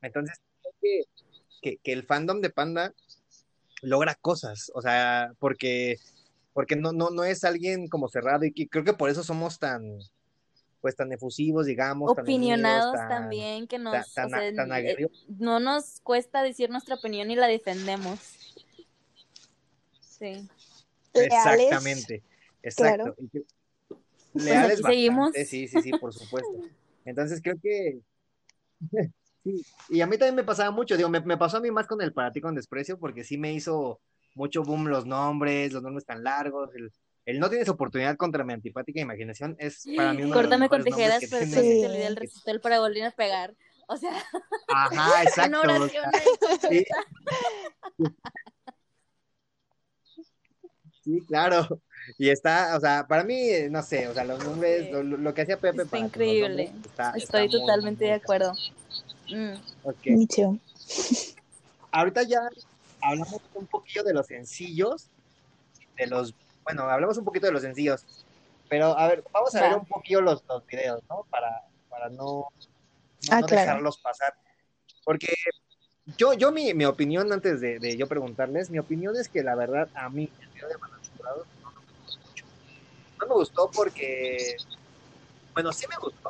Entonces, que, que, que el fandom de Panda logra cosas, o sea, porque, porque no, no, no es alguien como cerrado y que creo que por eso somos tan, pues tan efusivos, digamos, tan unidos, Opinionados tan- también, que nos, tan- o sea, tan eh, aguerridos. no nos cuesta decir nuestra opinión y la defendemos. Sí. Leales. Exactamente, exacto. Claro. Que- Leales aquí seguimos. sí, sí, sí, por supuesto. Entonces creo que sí, y a mí también me pasaba mucho, digo, me, me pasó a mí más con el para ti con desprecio, porque sí me hizo mucho boom los nombres, los nombres tan largos, el, el no tienes oportunidad contra mi antipática imaginación es para mí uno de los Córtame con tijeras, pero tiene- no se Sí. olvida el recital para volver a pegar. O sea, Ajá, una exacto. o oración sea, ahí. sí. Sí, claro. Y está, o sea, para mí, no sé, o sea, los nombres, Sí. lo, que hacía Pepe Está para increíble. nombres, está- está Estoy totalmente muy de acuerdo. Mm. Ok. Me too. Ahorita ya hablamos un poquillo de los sencillos, de los, bueno, hablamos un poquito de los sencillos, pero a ver, vamos a ver un poquillo los, los videos, ¿no? Para, para no, no, Ah, no claro. dejarlos pasar. Porque yo, yo mi, mi opinión, antes de, de yo preguntarles, mi opinión es que la verdad a mí el video de Malaventurados no me gustó mucho. No me gustó porque, bueno, sí me gustó,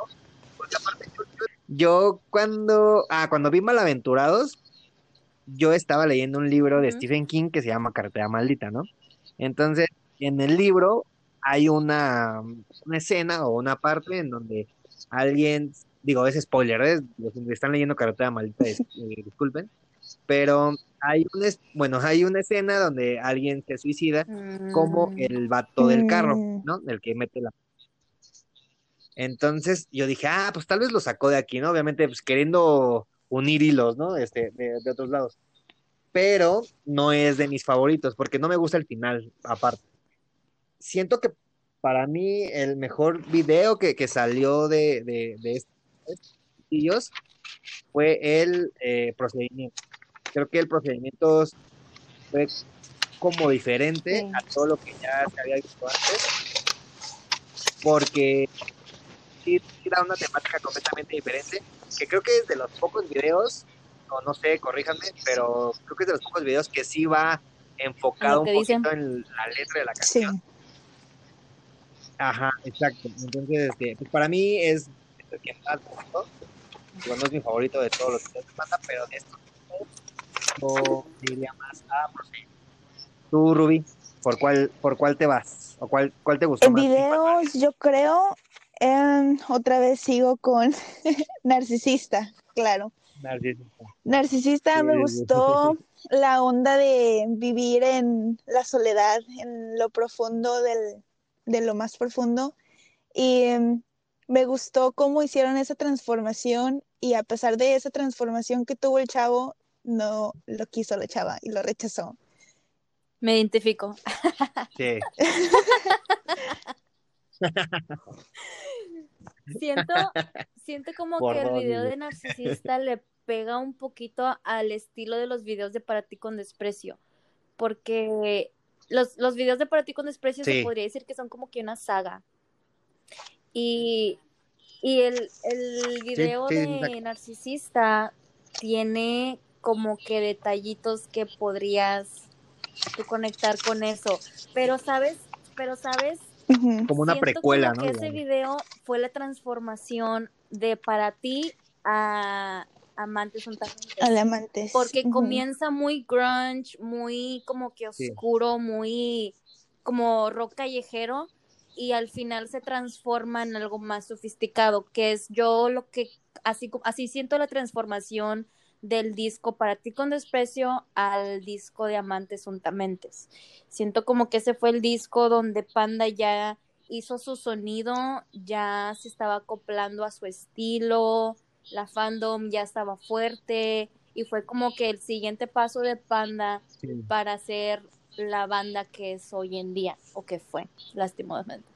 porque aparte yo, yo- yo cuando, ah, cuando vi Malaventurados, yo estaba leyendo un libro de. Stephen King que se llama Cartera Maldita, ¿no? Entonces, en el libro hay una, una escena o una parte en donde alguien, digo, es spoiler, ¿eh? los que están leyendo Cartera Maldita, es- eh, disculpen, pero hay un, bueno, hay una escena donde alguien se suicida como Mm. el vato del carro, Mm. ¿no? El que mete la... Entonces yo dije, ah, pues tal vez lo sacó de aquí, ¿no? Obviamente, pues queriendo unir hilos, ¿no? Este, de, de otros lados. Pero no es de mis favoritos, porque no me gusta el final, aparte. Siento que para mí el mejor video que, que salió de, de, de estos fue el eh, procedimiento. Creo que el procedimiento fue como diferente Sí. a todo lo que ya se había visto antes, porque sí, sí da una temática completamente diferente, que creo que es de los pocos videos, o no sé, corríjanme, pero creo que es de los pocos videos que sí va enfocado un que dicen. poquito en la letra de la Sí. canción. Ajá, exacto. Entonces, este, pues para mí es el que más me gustó. Digo, no es mi favorito de todos los videos de banda, pero de estos yo diría más a Procedimiento. Tú, Ruby, ¿por cuál, por cuál te vas? ¿O cuál, cuál te gustó En más? videos, yo creo, em, otra vez sigo con Narcisista, claro. Narcisista. Narcisista Sí, me sí. gustó la onda de vivir en la soledad, en lo profundo del, de lo más profundo. Y em, me gustó cómo hicieron esa transformación y a pesar de esa transformación que tuvo el chavo, no lo quiso la chava y lo rechazó. Me identifico. Sí. Siento, siento como Por que el video de Narcisista le pega un poquito al estilo de los videos de Para ti con desprecio. Porque los, los videos de Para ti con desprecio Sí. se podría decir que son como que una saga. Y, y el, el video sí, de. Narcisista tiene como que detallitos que podrías tú conectar con eso. Pero sabes, pero sabes Como una Siento precuela, como ¿no? que ese video fue la transformación de para ti a amantes. Porque comienza muy grunge, muy como que Sí. oscuro, muy como rock callejero y al final se transforma en algo más sofisticado, que es yo lo que así así siento la transformación del disco Para ti con desprecio al disco de Amantes Untamentes. Siento como que ese fue el disco donde Panda ya hizo su sonido, ya se estaba acoplando a su estilo, la fandom ya estaba fuerte y fue como que el siguiente paso de Panda Sí. para ser la banda que es hoy en día, o que fue, lastimosamente.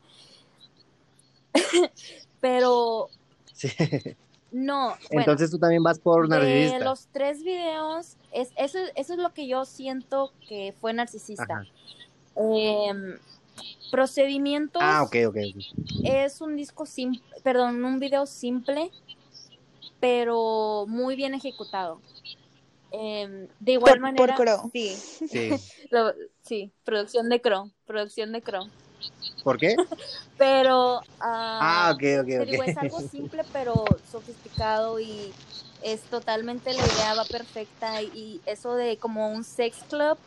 Pero Sí. no, bueno, Entonces tú también vas por de Narcisista. los tres videos, es, eso, eso es lo que yo siento que fue narcisista. Em, procedimientos Ah, ok, ok. es un disco simple, perdón, un video simple, pero muy bien ejecutado. Em, de igual Por- manera, por Crow. sí, Sí. lo- sí, producción de Crow, producción de Crow. ¿Por qué? Pero, Ah, ah, ok, ok, te es algo simple pero sofisticado y es totalmente la idea va perfecta y eso de como un sex club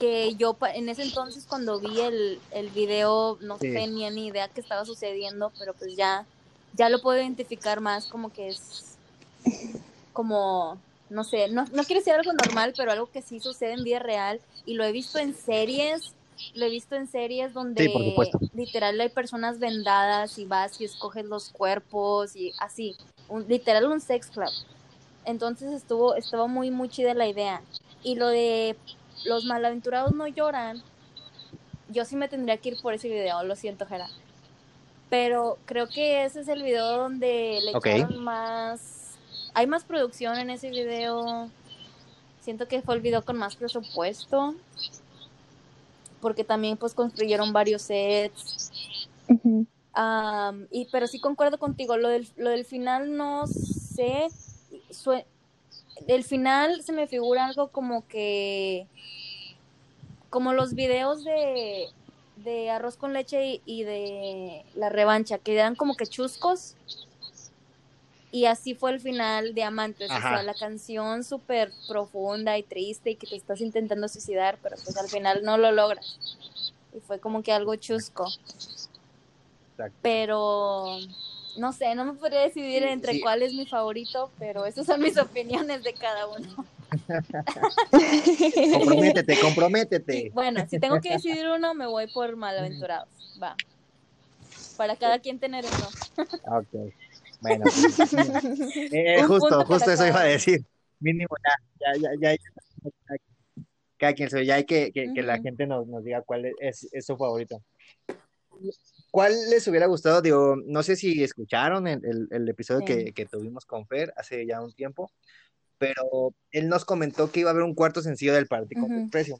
que yo en ese entonces cuando vi el, el video no Sí. tenía ni idea que estaba sucediendo, pero pues ya, ya lo puedo identificar más como que es como, no sé, no, no quiere ser algo normal, pero algo que sí sucede en vida real y lo he visto en series, lo he visto en series donde Sí, por supuesto. literal hay personas vendadas y vas y escoges los cuerpos y así, un, literal un sex club. Entonces estuvo, estuvo muy, muy chida la idea. Y lo de los malaventurados no lloran, yo sí me tendría que ir por ese video, lo siento, Jera. Pero creo que ese es el video donde le Ok. echaron más. Hay más producción en ese video. Siento que fue el video con más presupuesto. Porque también pues construyeron varios sets. Y, pero sí concuerdo contigo, lo del, lo del final no sé. sue- el final se me figura algo como que. Como los videos de, de arroz con leche y, y de la revancha, que eran como que chuscos. Y así fue el final de Amantes. O sea, la canción súper profunda y triste y que te estás intentando suicidar, pero pues al final no lo logras. Y fue como que algo chusco Exacto. pero no sé, no me podría decidir Sí, entre sí. cuál es mi favorito, pero esas son mis opiniones de cada uno. comprométete, comprométete. Bueno, si tengo que decidir uno, me voy por Malaventurados. Va. Para cada quien tener uno. Ok. Bueno, eh, justo, justo eso iba a decir. Mínimo ya, ya, ya, ya, cada quien se ya hay que, que, que la gente nos, nos diga cuál es, es su favorito. ¿Cuál les hubiera gustado? Digo, no sé si escucharon el, el- el episodio Sí. que, que tuvimos con Fer hace ya un tiempo, pero él nos comentó que iba a haber un cuarto sencillo del ti con Ujú. precio,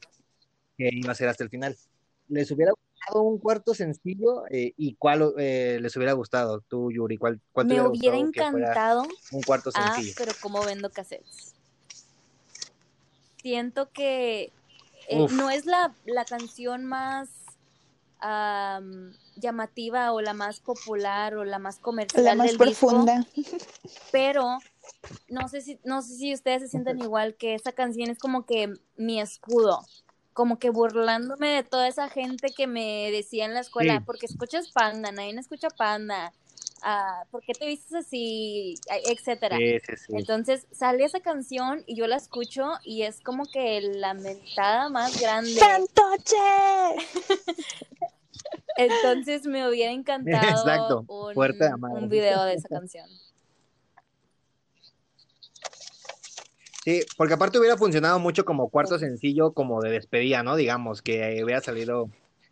que iba a ser hasta el final. ¿Les hubiera gustado un cuarto sencillo eh, y cuál eh, les hubiera gustado? Tú, Yuri, ¿cuál, cuál te Me hubiera encantado. un cuarto Ah, sencillo? pero ¿cómo vendo cassettes? Siento que eh, no es la, la canción más am, llamativa o la más popular o la más comercial La más del disco, profunda. pero no sé si no sé si ustedes se sienten igual que esa canción es como que mi escudo, como que burlándome de toda esa gente que me decía en la escuela, Sí. porque escuchas Panda, nadie no escucha Panda, ah, ¿por qué te vistes así? Etcétera. Sí, sí, sí. Entonces sale esa canción y yo la escucho y es como que la mentada más grande. ¡Fantoche! Entonces me hubiera encantado Exacto, un, fuerte de madre. un video de esa canción. Sí, porque aparte hubiera funcionado mucho como cuarto sencillo, como de despedida, ¿no? Digamos, que hubiera salido,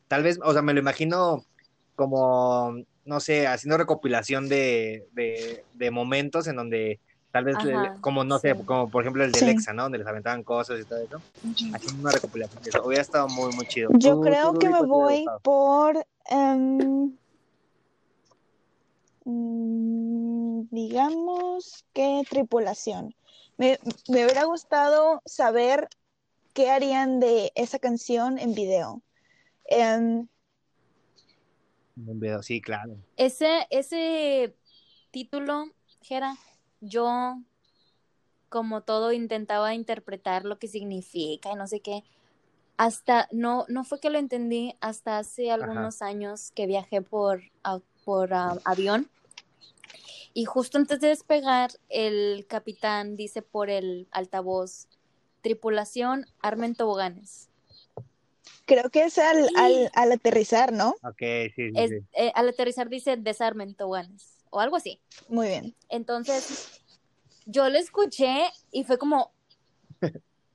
tal vez, o sea, me lo imagino como, no sé, haciendo recopilación de, de, de momentos en donde tal vez, le- como, no sé, como por ejemplo el de Sí. Lexa, ¿no? Donde les aventaban cosas y todo eso, haciendo una recopilación de eso. Hubiera estado muy, muy chido. Yo Tú- creo tú, que me ¿cuál te hubiera voy por, em, mm, digamos que tripulación. Me, me hubiera gustado saber qué harían de esa canción en video. Em, Un video, sí, claro. Ese, ese título, Jera, yo como todo intentaba interpretar lo que significa y no sé qué. Hasta, no, no fue que lo entendí hasta hace algunos años que viajé por, por avión. Y justo antes de despegar, el capitán dice por el altavoz, tripulación, armen toboganes. creo que es al, al, al aterrizar, ¿no? Ok, sí, sí, Es- sí. eh, al aterrizar dice desarmen toboganes o algo así. Muy bien. Entonces, yo lo escuché y fue como,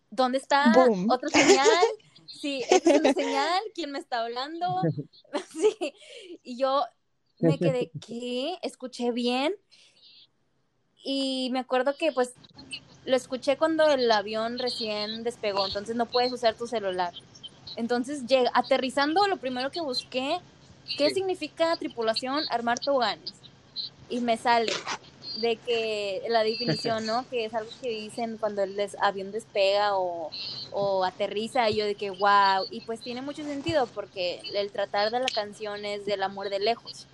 ¿dónde está Boom. otra señal? Sí, esta es una señal, ¿quién me está hablando? Sí, y yo me quedé, ¿qué? Escuché bien. Y me acuerdo que pues lo escuché cuando el avión recién despegó, entonces no puedes usar tu celular. Entonces, llega, aterrizando, lo primero que busqué, ¿qué significa tripulación? Armar toboganes. Y me sale de que la definición, ¿no? Que es algo que dicen cuando el des- avión despega o, o aterriza, y yo de que wow, y pues tiene mucho sentido porque el tratar de la canción es del amor de lejos.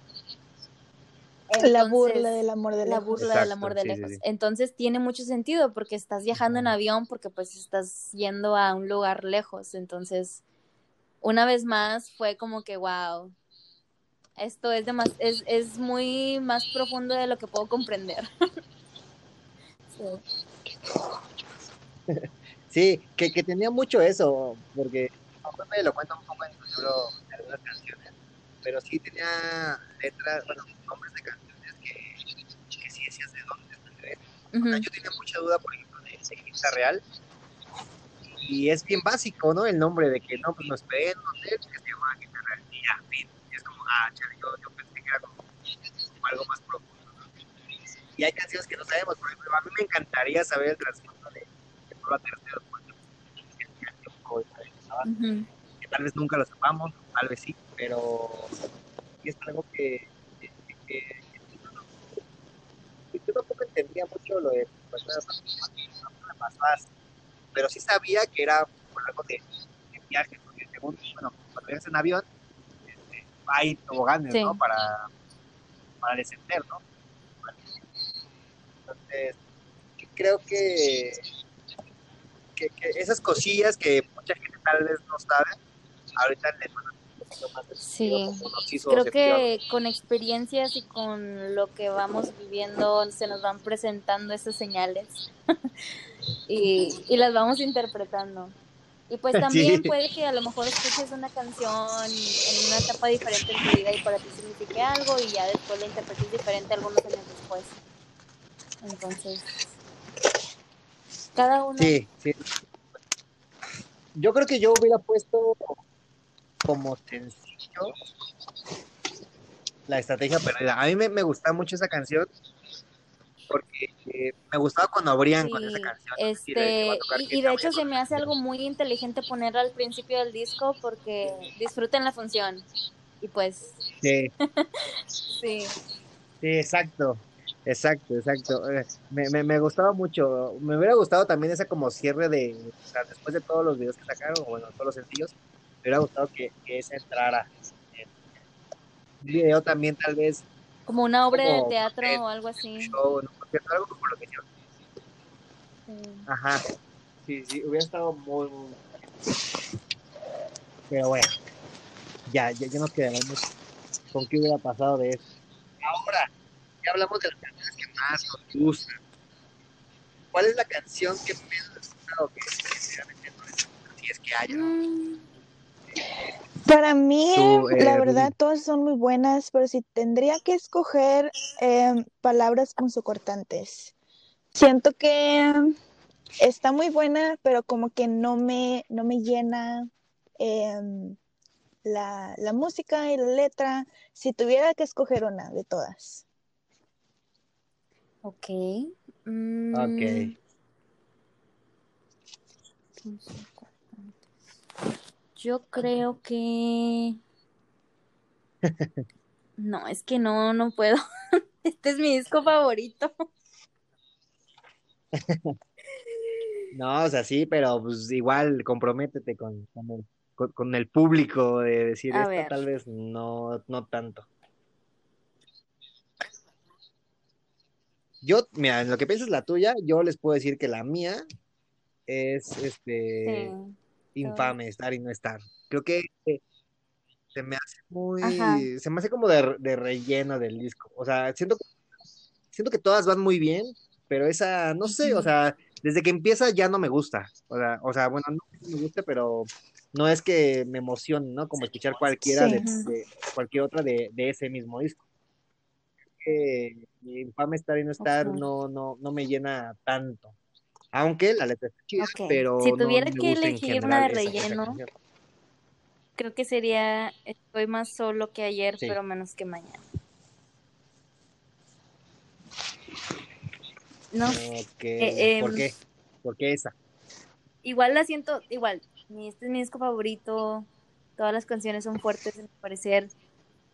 La burla del amor de la lejos. burla del amor de sí, lejos. sí. Entonces tiene mucho sentido porque estás viajando en avión porque pues estás yendo a un lugar lejos. Entonces, una vez más fue como que wow. Esto es, demas es, es muy más profundo de lo que puedo comprender. Sí. Sí, que, que tenía mucho eso, porque no, Pepe lo cuenta un poco en su libro de pero sí tenía letras, bueno, nombres de canciones que, que sí decías de dónde es. Ujú. Yo tenía mucha duda, por ejemplo, de Secreta Real, y es bien básico, ¿no? El nombre de que no, pues nos esperé en un hotel que se llama Secreta Real, y ya, fin. Es como, ah, chale, yo, yo pensé que era como, como algo más profundo, ¿no? Y hay canciones que no sabemos, por ejemplo, a mí me encantaría saber el trasfondo de, de Prueba Tercero, cuando que tenía tiempo y tal, estaba- Ujú. que tal vez nunca lo sepamos, tal vez sí, pero es algo que, que, que- que- que yo tampoco entendía mucho lo de pasó así, pero sí sabía que era por algo de, de viaje, porque según, bueno, cuando viajas en avión, este, hay toboganes, Sí. ¿no? Para, para descender, ¿no? Entonces, creo que, que, que esas cosillas que mucha gente tal vez no sabe, ahorita les van a Sí, creo que con experiencias y con lo que vamos viviendo se nos van presentando esas señales y, y las vamos interpretando. Y pues Sí. también puede que a lo mejor escuches una canción en una etapa diferente en tu vida y para ti signifique algo y ya después la interpretes diferente algunos años después. Entonces, cada uno. Sí, sí. Yo creo que yo hubiera puesto como sencillo la estrategia perdida. A mí me, me gusta mucho esa canción porque eh, me gustaba cuando abrían con esa canción. este, y, de hecho se me hace algo muy inteligente ponerla al principio del disco porque disfruten la función. Y pues, Sí, sí, sí, exacto. Exacto, exacto. Eh, Me, me, me gustaba mucho. Me hubiera gustado también esa como cierre de, o sea, después de todos los videos que sacaron, o bueno, todos los sencillos, hubiera gustado que, que esa entrara. en Un video también tal vez como una obra de Como, teatro eh, o algo así. show, no, algo como lo que hicieron. Sí. Ajá. Sí, sí, hubiera estado muy, muy Pero bueno, ya, ya, ya nos quedaremos con qué hubiera pasado de eso. Ahora, ya hablamos de las canciones que más nos gustan. ¿Cuál es la canción que menos has gustado? Que sinceramente no es, si es que haya. Mm, Para mí, Tú, eh, la verdad, todas son muy buenas, pero si tendría que escoger em, palabras punzocortantes, siento que está muy buena, pero como que no me, no me llena em, la, la música y la letra. Si tuviera que escoger una de todas. ok. Mm, Ok. Yo creo que... No, es que no, no puedo. Este es mi disco favorito. No, o sea, sí, pero pues igual comprométete con, con, el, con, con el público de decir A ver. tal vez no, no tanto. Yo, mira, en lo que piensas la tuya, yo les puedo decir que la mía es este Sí. Infame estar y no estar. Creo que eh, se me hace muy, Ajá. se me hace como de, de relleno del disco. O sea, siento, siento que todas van muy bien, pero esa, no sé, o sea, desde que empieza ya no me gusta. O sea, o sea, bueno, no me guste, pero no es que me emocione, ¿no? Como escuchar cualquiera de, Sí. de- cualquier otra de, de ese mismo disco. Que infame estar y no estar no, no, no me llena tanto. Aunque la letra está chida, Ok. pero Si tuviera que elegir una de relleno. Creo que sería Estoy más solo que ayer, Sí. pero menos que mañana. No, Ok, Eh, ¿por em, qué? ¿Por qué esa? igual la siento, igual, mi- este es mi disco favorito, todas las canciones son fuertes, a mi parecer,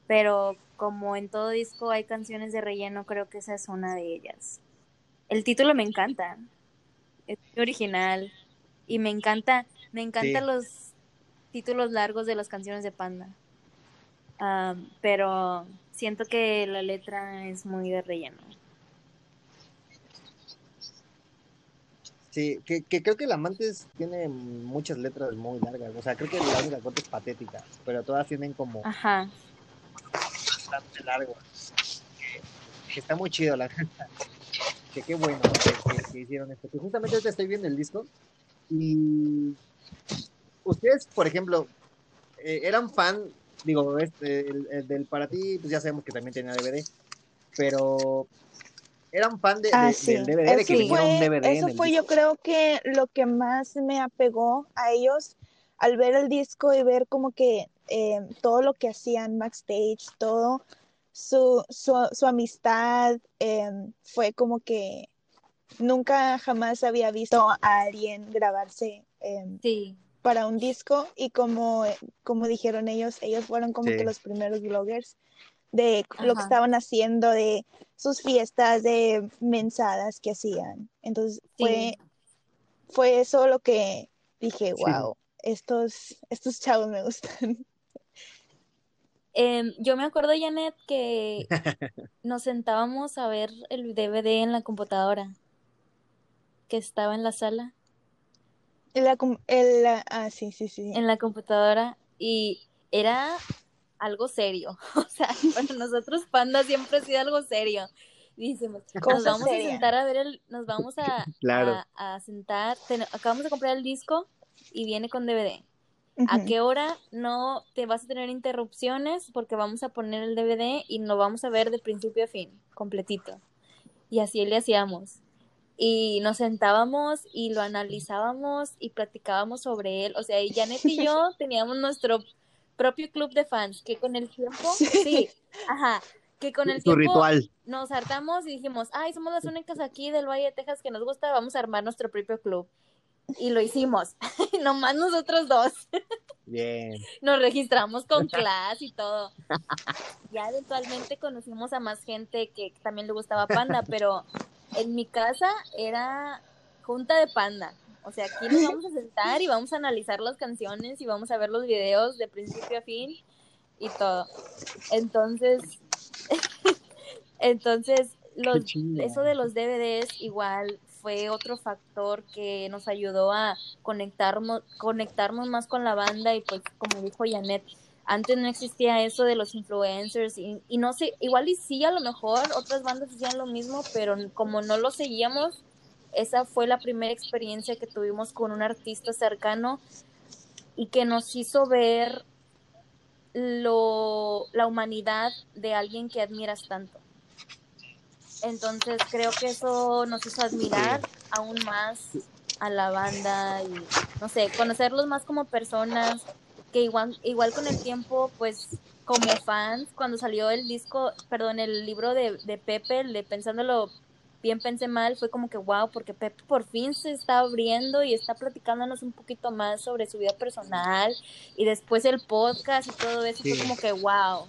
pero como en todo disco hay canciones de relleno, creo que esa es una de ellas. El título me encanta, es muy original y me encanta, me encantan Sí. los títulos largos de las canciones de Panda. Pero siento que la letra es muy de relleno. Sí, que, que creo que el Amantes tiene muchas letras muy largas. O sea, creo que la única cosa es patética, pero todas tienen como Ajá. bastante largo. Está muy chido, la neta. Que qué bueno que, que- que hicieron esto. Que justamente ahorita estoy viendo el disco y ustedes, por ejemplo, eh, eran fan, digo, este, el, el del para ti, pues ya sabemos que también tenía DVD, pero eran fan de, Ah, de- sí. del DVD, de que Eso vendiera un fue, DVD en eso el fue disco. yo creo que lo que más me apegó a ellos al ver el disco y ver como que eh, todo lo que hacían backstage, todo su, su, su amistad, eh, fue como que nunca jamás había visto a alguien grabarse eh, Sí. para un disco y como, como dijeron ellos, ellos fueron como Sí. que los primeros bloggers de lo que estaban haciendo, de sus fiestas, de mensadas que hacían. Entonces fue, Sí. fue eso lo que dije, Sí. wow, estos, estos chavos me gustan. Em, yo me acuerdo, Janet, que nos sentábamos a ver el DVD en la computadora que estaba en la sala, La el- la- ah, sí, sí, sí. en la computadora, y, era algo serio. O sea, para nosotros Panda siempre ha sido algo serio. Y decimos, nos vamos a sentar a ver el, nos vamos a, Claro. a, a sentar, ten- acabamos de comprar el disco y viene con DVD. ¿A qué hora no te vas a tener interrupciones? Porque vamos a poner el DVD y lo vamos a ver de principio a fin, completito. Y así le hacíamos. Y nos sentábamos y lo analizábamos y platicábamos sobre él. O sea, y Janet y yo teníamos nuestro propio club de fans que con el tiempo, Sí. sí, ajá, que con el tiempo ritual. nos hartamos y dijimos, ay, somos las únicas aquí del Valle de Texas que nos gusta, vamos a armar nuestro propio club. Y lo hicimos, nomás nosotros dos. Bien. Nos registramos con clase y todo. Ya eventualmente conocimos a más gente que también le gustaba Panda, pero en mi casa era junta de Panda. O sea, aquí nos vamos a sentar y vamos a analizar las canciones y vamos a ver los videos de principio a fin y todo. Entonces, entonces los, eso de los DVDs igual fue otro factor que nos ayudó a conectarnos, conectarnos más con la banda y pues como dijo Janet, antes no existía eso de los influencers y, no sé, igual y sí a lo mejor otras bandas hacían lo mismo, pero como no lo seguíamos, esa fue la primera experiencia que tuvimos con un artista cercano y que nos hizo ver lo, la humanidad de alguien que admiras tanto. Entonces creo que eso nos hizo admirar aún más a la banda y, no sé, conocerlos más como personas, que igual, igual con el tiempo, pues como fans, cuando salió el disco, perdón, el libro de, de Pepe, el de Pensándolo bien pensé mal, fue como que wow, porque Pepe por fin se está abriendo y está platicándonos un poquito más sobre su vida personal y después el podcast y todo eso Sí. fue como que wow.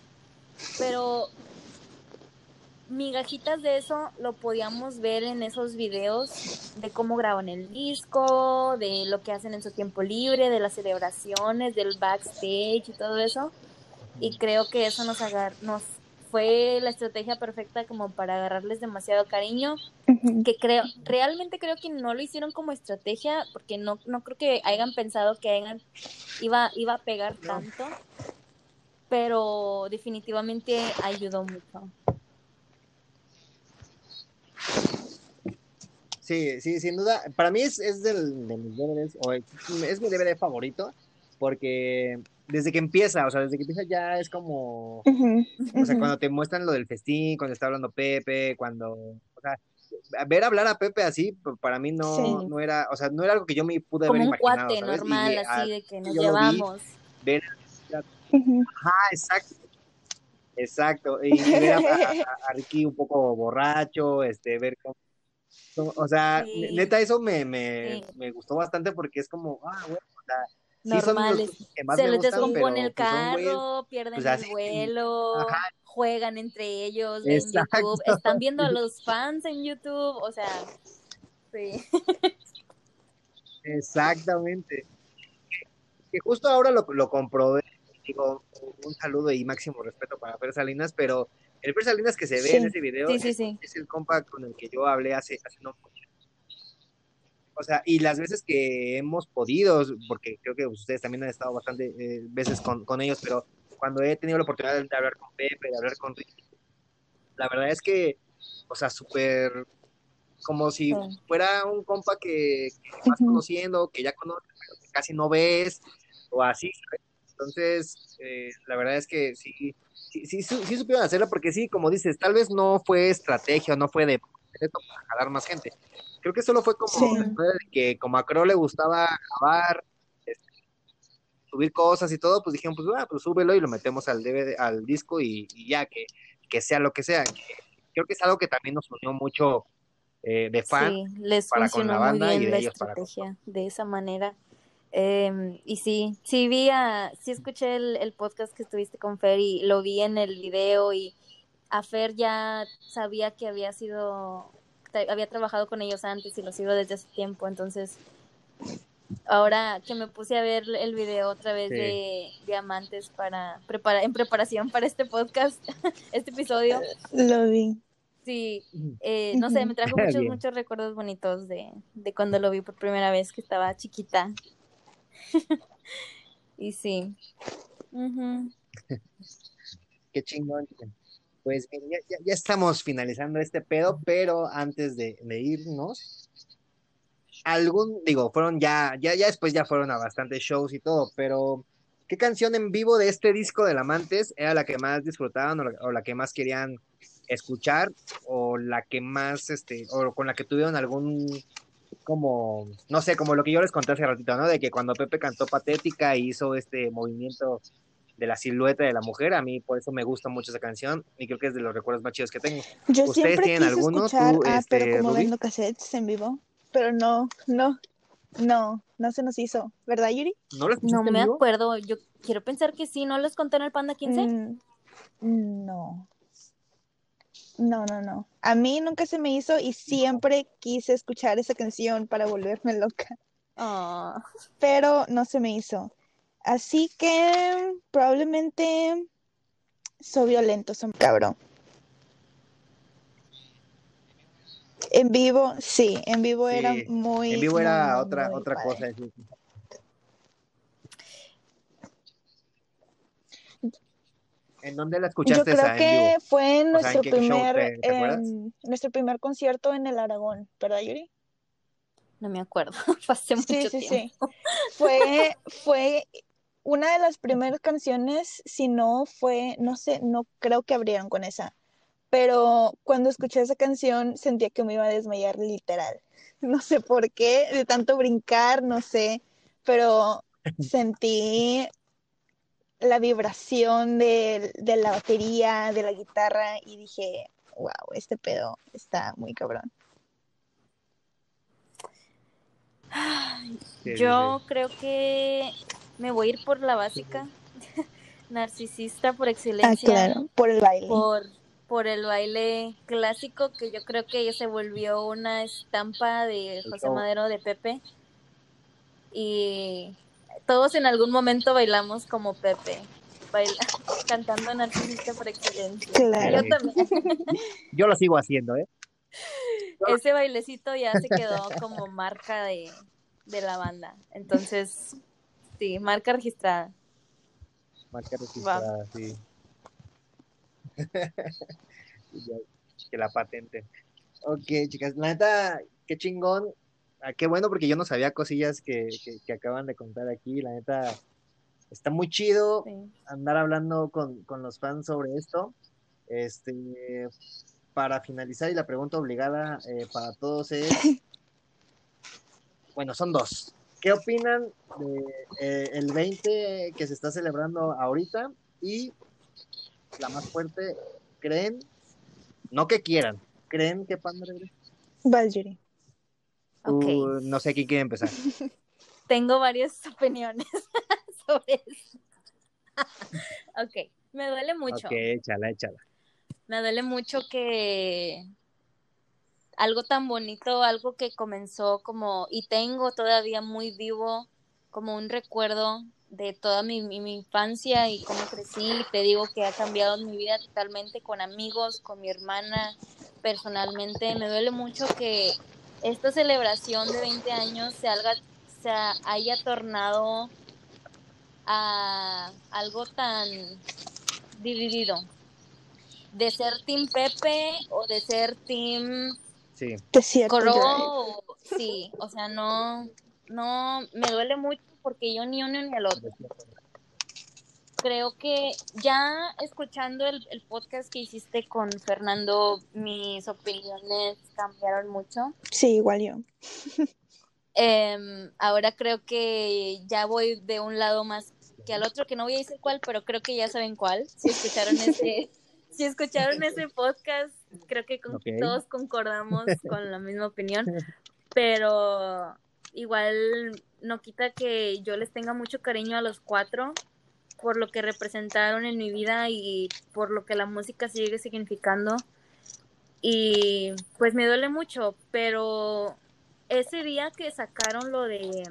Pero migajitas de eso lo podíamos ver en esos videos de cómo graban el disco, de lo que hacen en su tiempo libre, de las celebraciones, del backstage y todo eso. Y creo que eso nos agar nos fue la estrategia perfecta como para agarrarles demasiado cariño, que creo, realmente creo que no lo hicieron como estrategia, porque no, no creo que hayan pensado que hayan, iba, iba a pegar No. tanto, pero definitivamente ayudó mucho. Sí, sí, sin duda. Para mí es, es del, de mis DVDs, o es, es mi DVD favorito, porque desde que empieza, o sea, desde que empieza ya es como, o sea, cuando te muestran lo del festín, cuando está hablando Pepe, cuando, o sea, ver hablar a Pepe así, pues, para mí no, Sí. no era, o sea, no era algo que yo me pude Como haber un imaginado, cuate ¿sabes? Normal, así de que nos lo vi. llevamos. ver, Ujú. ajá, exacto, exacto, y, ver a, a- a- a Ricky un poco borracho, este, ver cómo, o sea, Sí. neta eso me, me, Sí. me gustó bastante porque es como, ah, bueno, o sea, sí son los Normales. que más Se me les gustan, descompone pero el pues, güeyes carro, pierden pues, el vuelo, ajá. juegan entre ellos en Exacto. YouTube, están viendo a los fans en YouTube, o sea, sí. Exactamente. Que justo ahora lo, lo comprobé. Digo, un saludo y máximo respeto para Fer Salinas, pero el Fer Salinas que se ve Sí. en ese video Sí, es, sí. es el compa con el que yo hablé hace, hace no mucho. O sea, y las veces que hemos podido, porque creo que ustedes también han estado bastante eh, veces con, con ellos, pero cuando he tenido la oportunidad de hablar con Pepe, de hablar con Ricky, la verdad es que, o sea, súper como si fuera un compa que, que vas conociendo, que ya conoces, pero que casi no ves, o así, ¿sabes? Entonces, eh, la verdad es que sí, sí, sí, sí supieron hacerlo, porque sí, como dices, tal vez no fue estrategia, no fue de esto para jalar más gente. Creo que solo fue como Sí. de que como a Crow le gustaba grabar, este, subir cosas y todo, pues dijeron, pues, ah, pues súbelo y lo metemos al DVD, al disco y, y ya, que, que sea lo que sea. Que- creo que es algo que también nos unió mucho eh, de fan. Sí, les para con la muy banda y de la ellos para con estrategia de esa manera. Em, y sí, sí vi a, sí escuché el, el podcast que estuviste con Fer y lo vi en el video y a Fer ya sabía que había sido, había trabajado con ellos antes y lo sigo desde hace tiempo, entonces ahora que me puse a ver el video otra vez Sí. de Diamantes para prepara, en preparación para este podcast, este episodio, Lo vi. Sí, eh, no sé, me trajo muchos, Bien. muchos recuerdos bonitos de, de cuando lo vi por primera vez, que estaba chiquita. y sí, Ujú. Qué chingón. Pues ya, ya- estamos finalizando este pedo, pero antes de, de irnos, algún, digo, fueron ya, ya, ya después ya fueron a bastantes shows y todo, pero ¿qué canción en vivo de este disco del Amantes era la que más disfrutaban o la, o la que más querían escuchar o la que más, este, o con la que tuvieron algún, como, no sé, como lo que yo les conté hace ratito, ¿no? De que cuando Pepe cantó Patética y hizo este movimiento de la silueta de la mujer, a mí por eso me gusta mucho esa canción y creo que es de los recuerdos más chidos que tengo. Yo ¿Ustedes siempre tienen quise alguno? escuchar, ¿Tú, ah, este, pero como Rubí? vendo cassettes en vivo, pero no, no, no, no se nos hizo, ¿verdad, Yuri? ¿No lo No me vivo? acuerdo. Yo quiero pensar que sí, ¿no les conté en el Panda 15? Mm, no. No, no, no. A mí nunca se me hizo y siempre quise escuchar esa canción para volverme loca, Ah, pero no se me hizo. Así que probablemente soy violento, son cabrón. En vivo, sí, en vivo era muy, En vivo era muy, otra, muy otra padre. cosa. ¿En dónde la Yo escuchaste creo esa en que vivo? fue en O sea, ¿en nuestro primer, te- te acuerdas? nuestro primer concierto en el Aragón, ¿verdad, Yuri? no me acuerdo. Fue hace mucho Sí, sí, tiempo. sí. Fue, fue una de las primeras canciones, si no fue, no sé, no creo que abrieron con esa, pero cuando escuché esa canción sentía que me iba a desmayar literal. No sé por qué, de tanto brincar, no sé, pero sentí la vibración de, de la batería, de la guitarra y dije, wow, este pedo está muy cabrón. Yo creo que me voy a ir por la básica. Narcisista por Ah, excelencia. claro, por el baile. por, por el baile clásico que yo creo que ya se volvió una estampa de José. Madero de Pepe. Y todos en algún momento bailamos como Pepe, baila, cantando Narcisista por excelencia. Claro. Yo también. Yo lo sigo haciendo, ¿eh? Ese bailecito ya se quedó como marca de, de la banda. Entonces, sí, marca registrada. Marca registrada, sí. Ya, que la patente. Ok, chicas, la neta, qué chingón. Ah, qué bueno, porque yo no sabía cosillas que, que, que acaban de contar aquí. La neta, está muy chido Sí. andar hablando con, con los fans sobre esto. Este, para finalizar, y la pregunta obligada eh, para todos es, bueno, son dos. ¿Qué opinan de eh, el 20 que se está celebrando ahorita? Y la más fuerte, ¿creen? No que quieran, ¿creen que Panda regrese? Vas, Ok. no sé quién quiere empezar. Tengo varias opiniones sobre eso. ok, me duele mucho. Ok, échala, échala. Me duele mucho que algo tan bonito, algo que comenzó como, y tengo todavía muy vivo, como un recuerdo de toda mi, mi- mi infancia y cómo crecí. Te digo que ha cambiado mi vida totalmente con amigos, con mi hermana, personalmente. Me duele mucho que esta celebración de 20 años se, haga- se haya tornado a algo tan dividido de ser Team Pepe o de ser Team Sí, Coro. Sí, o sea, no, no, me duele mucho porque yo ni uno ni el otro. Creo que ya escuchando el, el podcast que hiciste con Fernando, mis opiniones cambiaron mucho. Sí, igual yo. Em, ahora creo que ya voy de un lado más que al otro, que no voy a decir cuál, pero creo que ya saben cuál. Si escucharon ese, si escucharon ese podcast, creo que con- todos concordamos con la misma opinión, pero igual no quita que yo les tenga mucho cariño a los cuatro por lo que representaron en mi vida y por lo que la música sigue significando. Y pues me duele mucho, pero ese día que sacaron lo de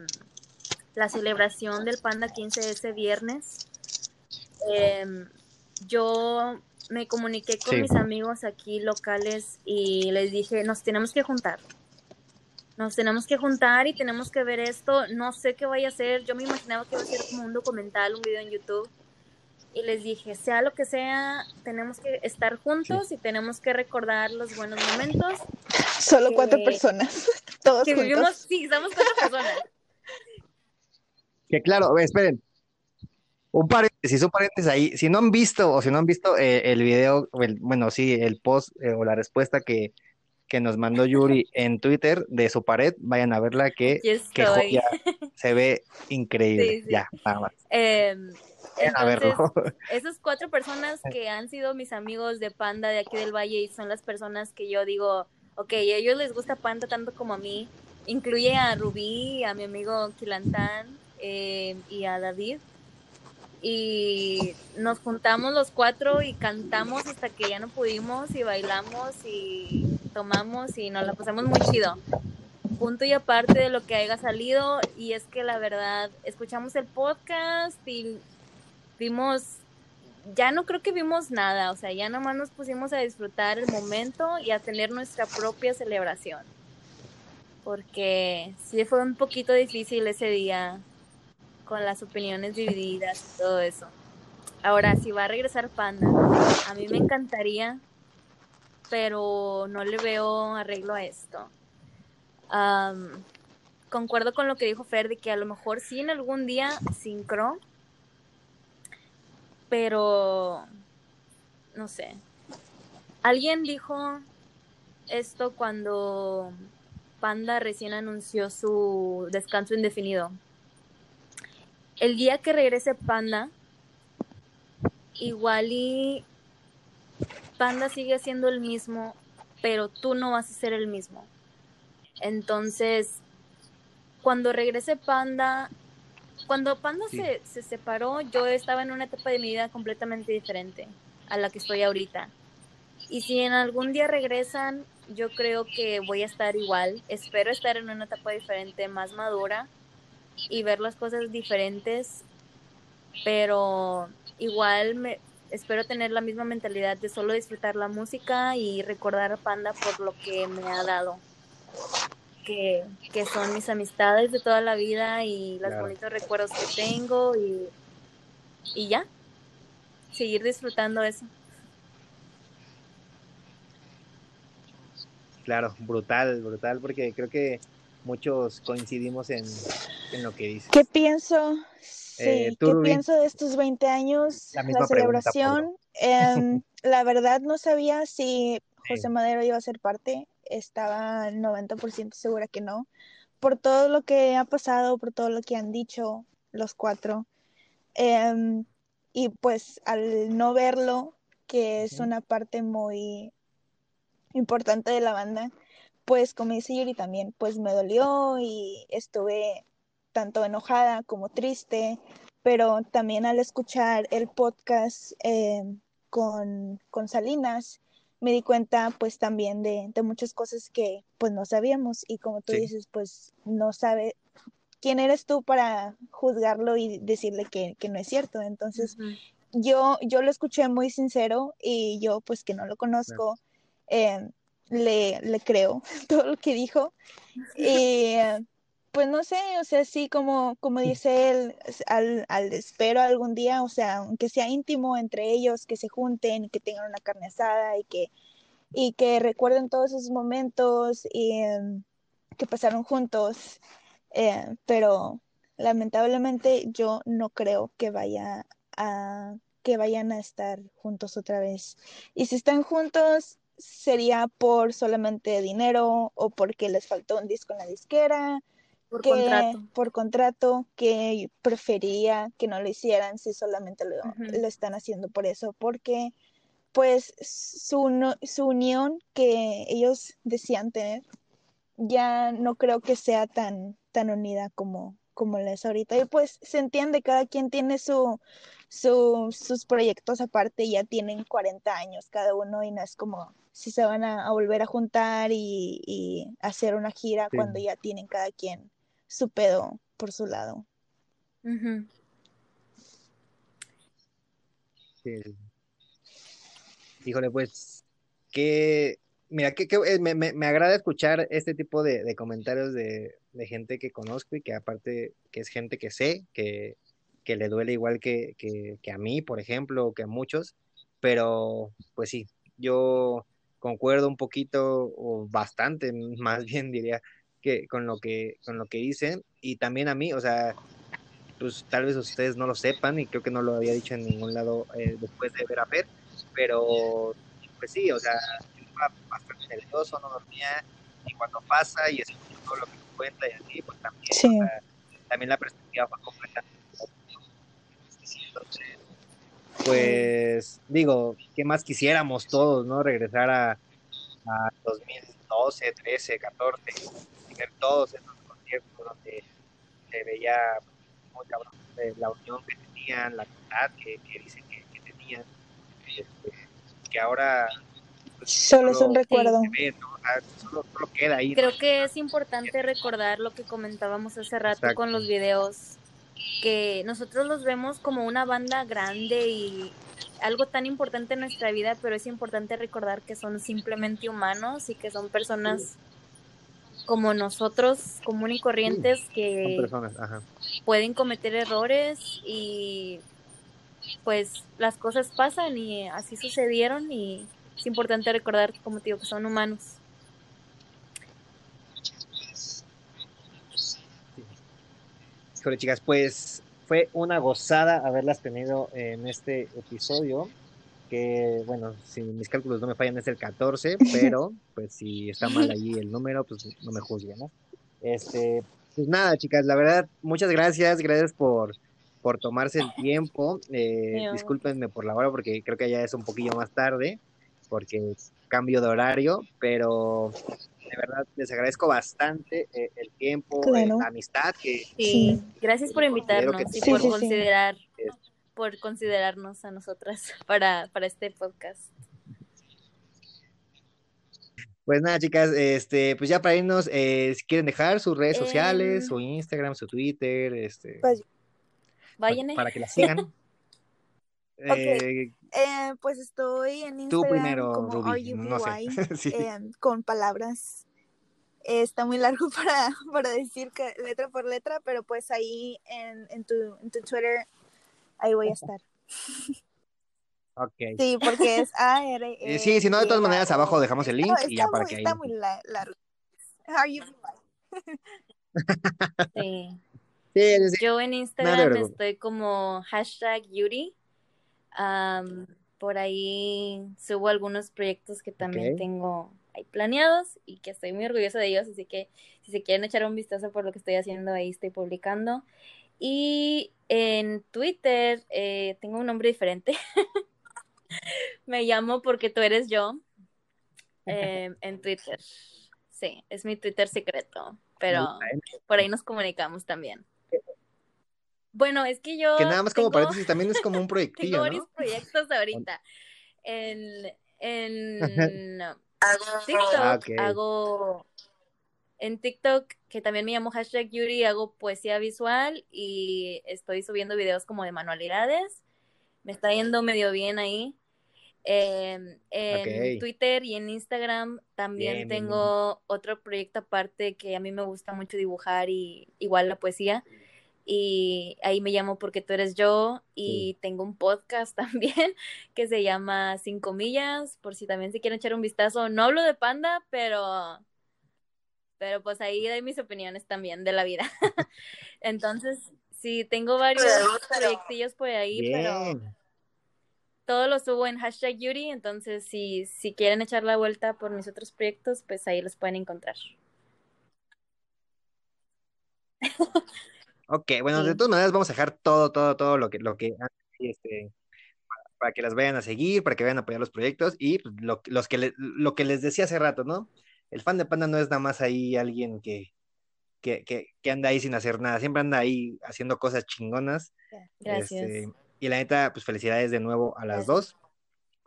la celebración del Panda 15 ese viernes, em, yo me comuniqué con Sí. mis amigos aquí locales y les dije, nos tenemos que juntar. Nos tenemos que juntar y tenemos que ver esto. No sé qué vaya a ser. Yo me imaginaba que iba a ser como un documental, un video en YouTube. y les dije, sea lo que sea, tenemos que estar juntos y tenemos que recordar los buenos momentos. Solo que- cuatro personas, todos Que juntos. vivimos, sí, somos cuatro personas. Que claro, esperen. Un paréntesis, un paréntesis ahí. Si no han visto o si no han visto eh, el video, el- bueno, sí, el post eh, o la respuesta que, que nos mandó Yuri en Twitter de su pared, vayan a verla que, que joya, se ve increíble. Sí, sí. Ya, nada más. Em, Vayan a verlo. esas cuatro personas que han sido mis amigos de Panda de aquí del Valle y son las personas que yo digo, ok, a ellos les gusta Panda tanto como a mí. Incluye a Rubí, a mi amigo Quilantán eh, y a David. Y nos juntamos los cuatro y cantamos hasta que ya no pudimos y bailamos y tomamos y nos la pasamos muy chido. Punto y aparte de lo que haya salido y es que la verdad escuchamos el podcast y vimos, ya no creo que vimos nada, o sea, ya nomás nos pusimos a disfrutar el momento y a tener nuestra propia celebración. Porque sí fue un poquito difícil ese día con las opiniones divididas y todo eso. Ahora, si va a regresar Panda, a mí me encantaría, pero no le veo arreglo a esto. Concuerdo con lo que dijo Fer de que a lo mejor sí en algún día sincro, pero no sé. Alguien dijo esto cuando Panda recién anunció su descanso indefinido. El día que regrese Panda, igual y Panda sigue siendo el mismo, pero tú no vas a ser el mismo. Entonces, cuando regrese Panda, cuando Panda Sí. se, se separó, yo estaba en una etapa de mi vida completamente diferente a la que estoy ahorita. Y si en algún día regresan, yo creo que voy a estar igual. Espero estar en una etapa diferente, más madura y ver las cosas diferentes, pero igual me espero tener la misma mentalidad de solo disfrutar la música y recordar a Panda por lo que me ha dado. Que, que son mis amistades de toda la vida y los Claro. bonitos recuerdos que tengo y, y ya, seguir disfrutando eso. Claro, brutal, brutal, porque creo que muchos coincidimos en, en lo que dices. ¿Qué pienso? Sí, Eh, tú, ¿qué pienso de estos 20 años? La La, misma pregunta, celebración. Em, la verdad no sabía si José Sí. Madero iba a ser parte. Estaba 90% segura que no. Por todo lo que ha pasado, por todo lo que han dicho los cuatro. Em, y pues al no verlo, que es una parte muy importante de la banda, pues como dice Yuri también, pues me dolió y estuve tanto enojada como triste, pero también al escuchar el podcast eh, con, con Salinas, me di cuenta pues también de, de muchas cosas que pues no sabíamos y como tú Sí. dices, pues no sabe quién eres tú para juzgarlo y decirle que, que no es cierto. Entonces, yo, yo lo escuché muy sincero y yo, pues que no lo conozco, eh, le, le creo todo lo que dijo. Y eh, pues no sé, o sea, sí, como, como dice él, al, al espero algún día, o sea, aunque sea íntimo entre ellos, que se junten y que tengan una carne asada y que, y que recuerden todos esos momentos y em, que pasaron juntos. Eh, pero lamentablemente yo no creo que vaya a que vayan a estar juntos otra vez. Y si están juntos, sería por solamente dinero o porque les faltó un disco en la disquera, Por que contrato. por contrato, que preferiría que no lo hicieran si solamente lo, lo están haciendo por eso, porque pues su, no- su unión que ellos decían tener ya no creo que sea tan, tan unida como, como la es ahorita. Y pues se entiende, cada quien tiene su, su, sus proyectos aparte, ya tienen 40 años cada uno y no es como si se van a, a volver a juntar y, y hacer una gira Sí. cuando ya tienen cada quien su pedo por su lado. Ujú. Sí, sí. Híjole, pues, que, mira, que, que, eh, me, me- me agrada escuchar este tipo de, de comentarios de, de gente que conozco y que aparte que es gente que sé, que, que que le duele igual que, que, que a mí, por ejemplo, o que a muchos, pero pues sí, yo concuerdo un poquito o bastante, más bien diría, que con lo que con lo que hice y también a mí, o sea, pues tal vez ustedes no lo sepan y creo que no lo había dicho en ningún lado eh, después de ver a Fer, pero pues sí, o sea, estaba bastante nervioso, no dormía y cuando pasa y escucho todo lo que cuenta y así, pues también, Sí. o sea, también la perspectiva fue completamente entonces, pues digo, ¿qué más quisiéramos todos, no? Regresar a, a 2012, 13, 14, y ver todos esos conciertos donde se veía muy cabrón eh, la unión que tenían, la amistad que, que dicen que, que tenían, este, que ahora pues, Solo es un recuerdo. ve, ¿no? O sea, solo, solo queda ahí. ¿no? Creo que es importante recordar lo que comentábamos hace rato Exacto. con los videos, que nosotros los vemos como una banda grande y algo tan importante en nuestra vida, pero es importante recordar que son simplemente humanos y que son personas como nosotros, común y corrientes, que personas, ajá. pueden cometer errores y pues las cosas pasan y así sucedieron y es importante recordar, como te digo, que son humanos. Híjole, chicas, pues fue una gozada haberlas tenido en este episodio. Que bueno, si mis cálculos no me fallan, es el 14, pero pues si está mal ahí el número, pues no me juzguen, ¿no? Este, pues nada, chicas, la verdad, muchas gracias, gracias por, por tomarse el tiempo. Eh, discúlpenme por la hora, porque creo que ya es un poquillo más tarde, porque cambio de horario, pero de verdad les agradezco bastante eh, el tiempo, eh, Claro. la amistad que, Sí, gracias por invitarnos que y por Sí, sí, sí. considerar, Es- por considerarnos a nosotras para, para este podcast. Pues nada, chicas, este, pues ya para irnos, eh, si quieren dejar sus redes sociales, Em. su Instagram, su Twitter, este, Pues, Vayan. pa- para que la sigan. Eh, Eh, pues estoy en tú Instagram primero, como Ruby, no sé. RUBY, Sí. em, con palabras. Eh, está muy largo para, para decir que letra por letra, pero pues ahí en, en, tu, en tu Twitter, ahí voy a estar. Ok. Sí, porque es A, R, Eh, sí, si no, de todas maneras, abajo dejamos el link y ya para que ahí Está muy la- largo. How are you doing? Sí. Sí. Yo en Instagram estoy como hashtag Yuri. Am, por ahí subo algunos proyectos que también tengo ahí planeados y que estoy muy orgullosa de ellos, así que si se quieren echar un vistazo por lo que estoy haciendo, ahí estoy publicando. Y en Twitter eh, tengo un nombre diferente. Me llamo porque tú eres yo. em, en Twitter. Sí, es mi Twitter secreto, pero por ahí nos comunicamos también. Bueno, es que yo Que nada más como tengo- paréntesis, también es como un tengo proyectillo, varios ¿no? proyectos ahorita. En, en TikTok Ah, hago en TikTok, que también me llamo hashtag Yuri, hago poesía visual y estoy subiendo videos como de manualidades. Me está yendo medio bien ahí. Eh, en. Twitter y en Instagram también Bien, bien, tengo otro proyecto aparte que a mí me gusta mucho dibujar y igual la poesía. Y ahí me llamo porque tú eres yo y tengo un podcast también que se llama Cinco Millas, por si también se quieren echar un vistazo. No hablo de panda, pero pero pues ahí doy mis opiniones también de la vida. Entonces, sí, tengo varios proyectillos por ahí, pero todo lo subo en hashtag Yuri, entonces si, si quieren echar la vuelta por mis otros proyectos, pues ahí los pueden encontrar. Ok, bueno, Sí. de todas maneras vamos a dejar todo, todo, todo lo que, lo que este, para, para que las vayan a seguir, para que vayan a apoyar los proyectos y pues, lo, los que le- lo que les decía hace rato, ¿no? El fan de Panda no es nada más ahí alguien que, que, que, que anda ahí sin hacer nada, siempre anda ahí haciendo cosas chingonas. Gracias. Este, y la neta, pues felicidades de nuevo a las Gracias.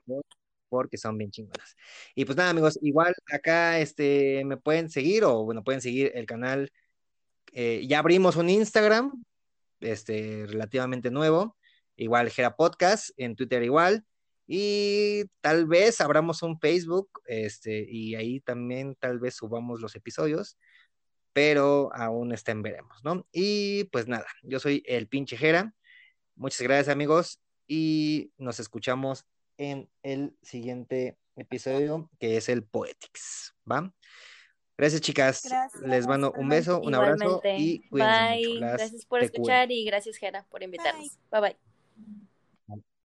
dos, porque son bien chingonas. Y pues nada, amigos, igual acá este, me pueden seguir o bueno, pueden seguir el canal. eh, ya abrimos un Instagram, este, relativamente nuevo, igual Gera Podcast, en Twitter igual. Y tal vez abramos un Facebook, este, y ahí también tal vez subamos los episodios, pero aún está en veremos, ¿no? Y pues nada, yo soy el pinche Jera. Muchas gracias, amigos, y nos escuchamos en el siguiente episodio, que es el Poetics, ¿va? Gracias, chicas. Gracias. Les mando un beso, un abrazo y cuídense Bye. mucho. Las Gracias por escuchar y gracias, Jera, por invitarnos. bye. bye.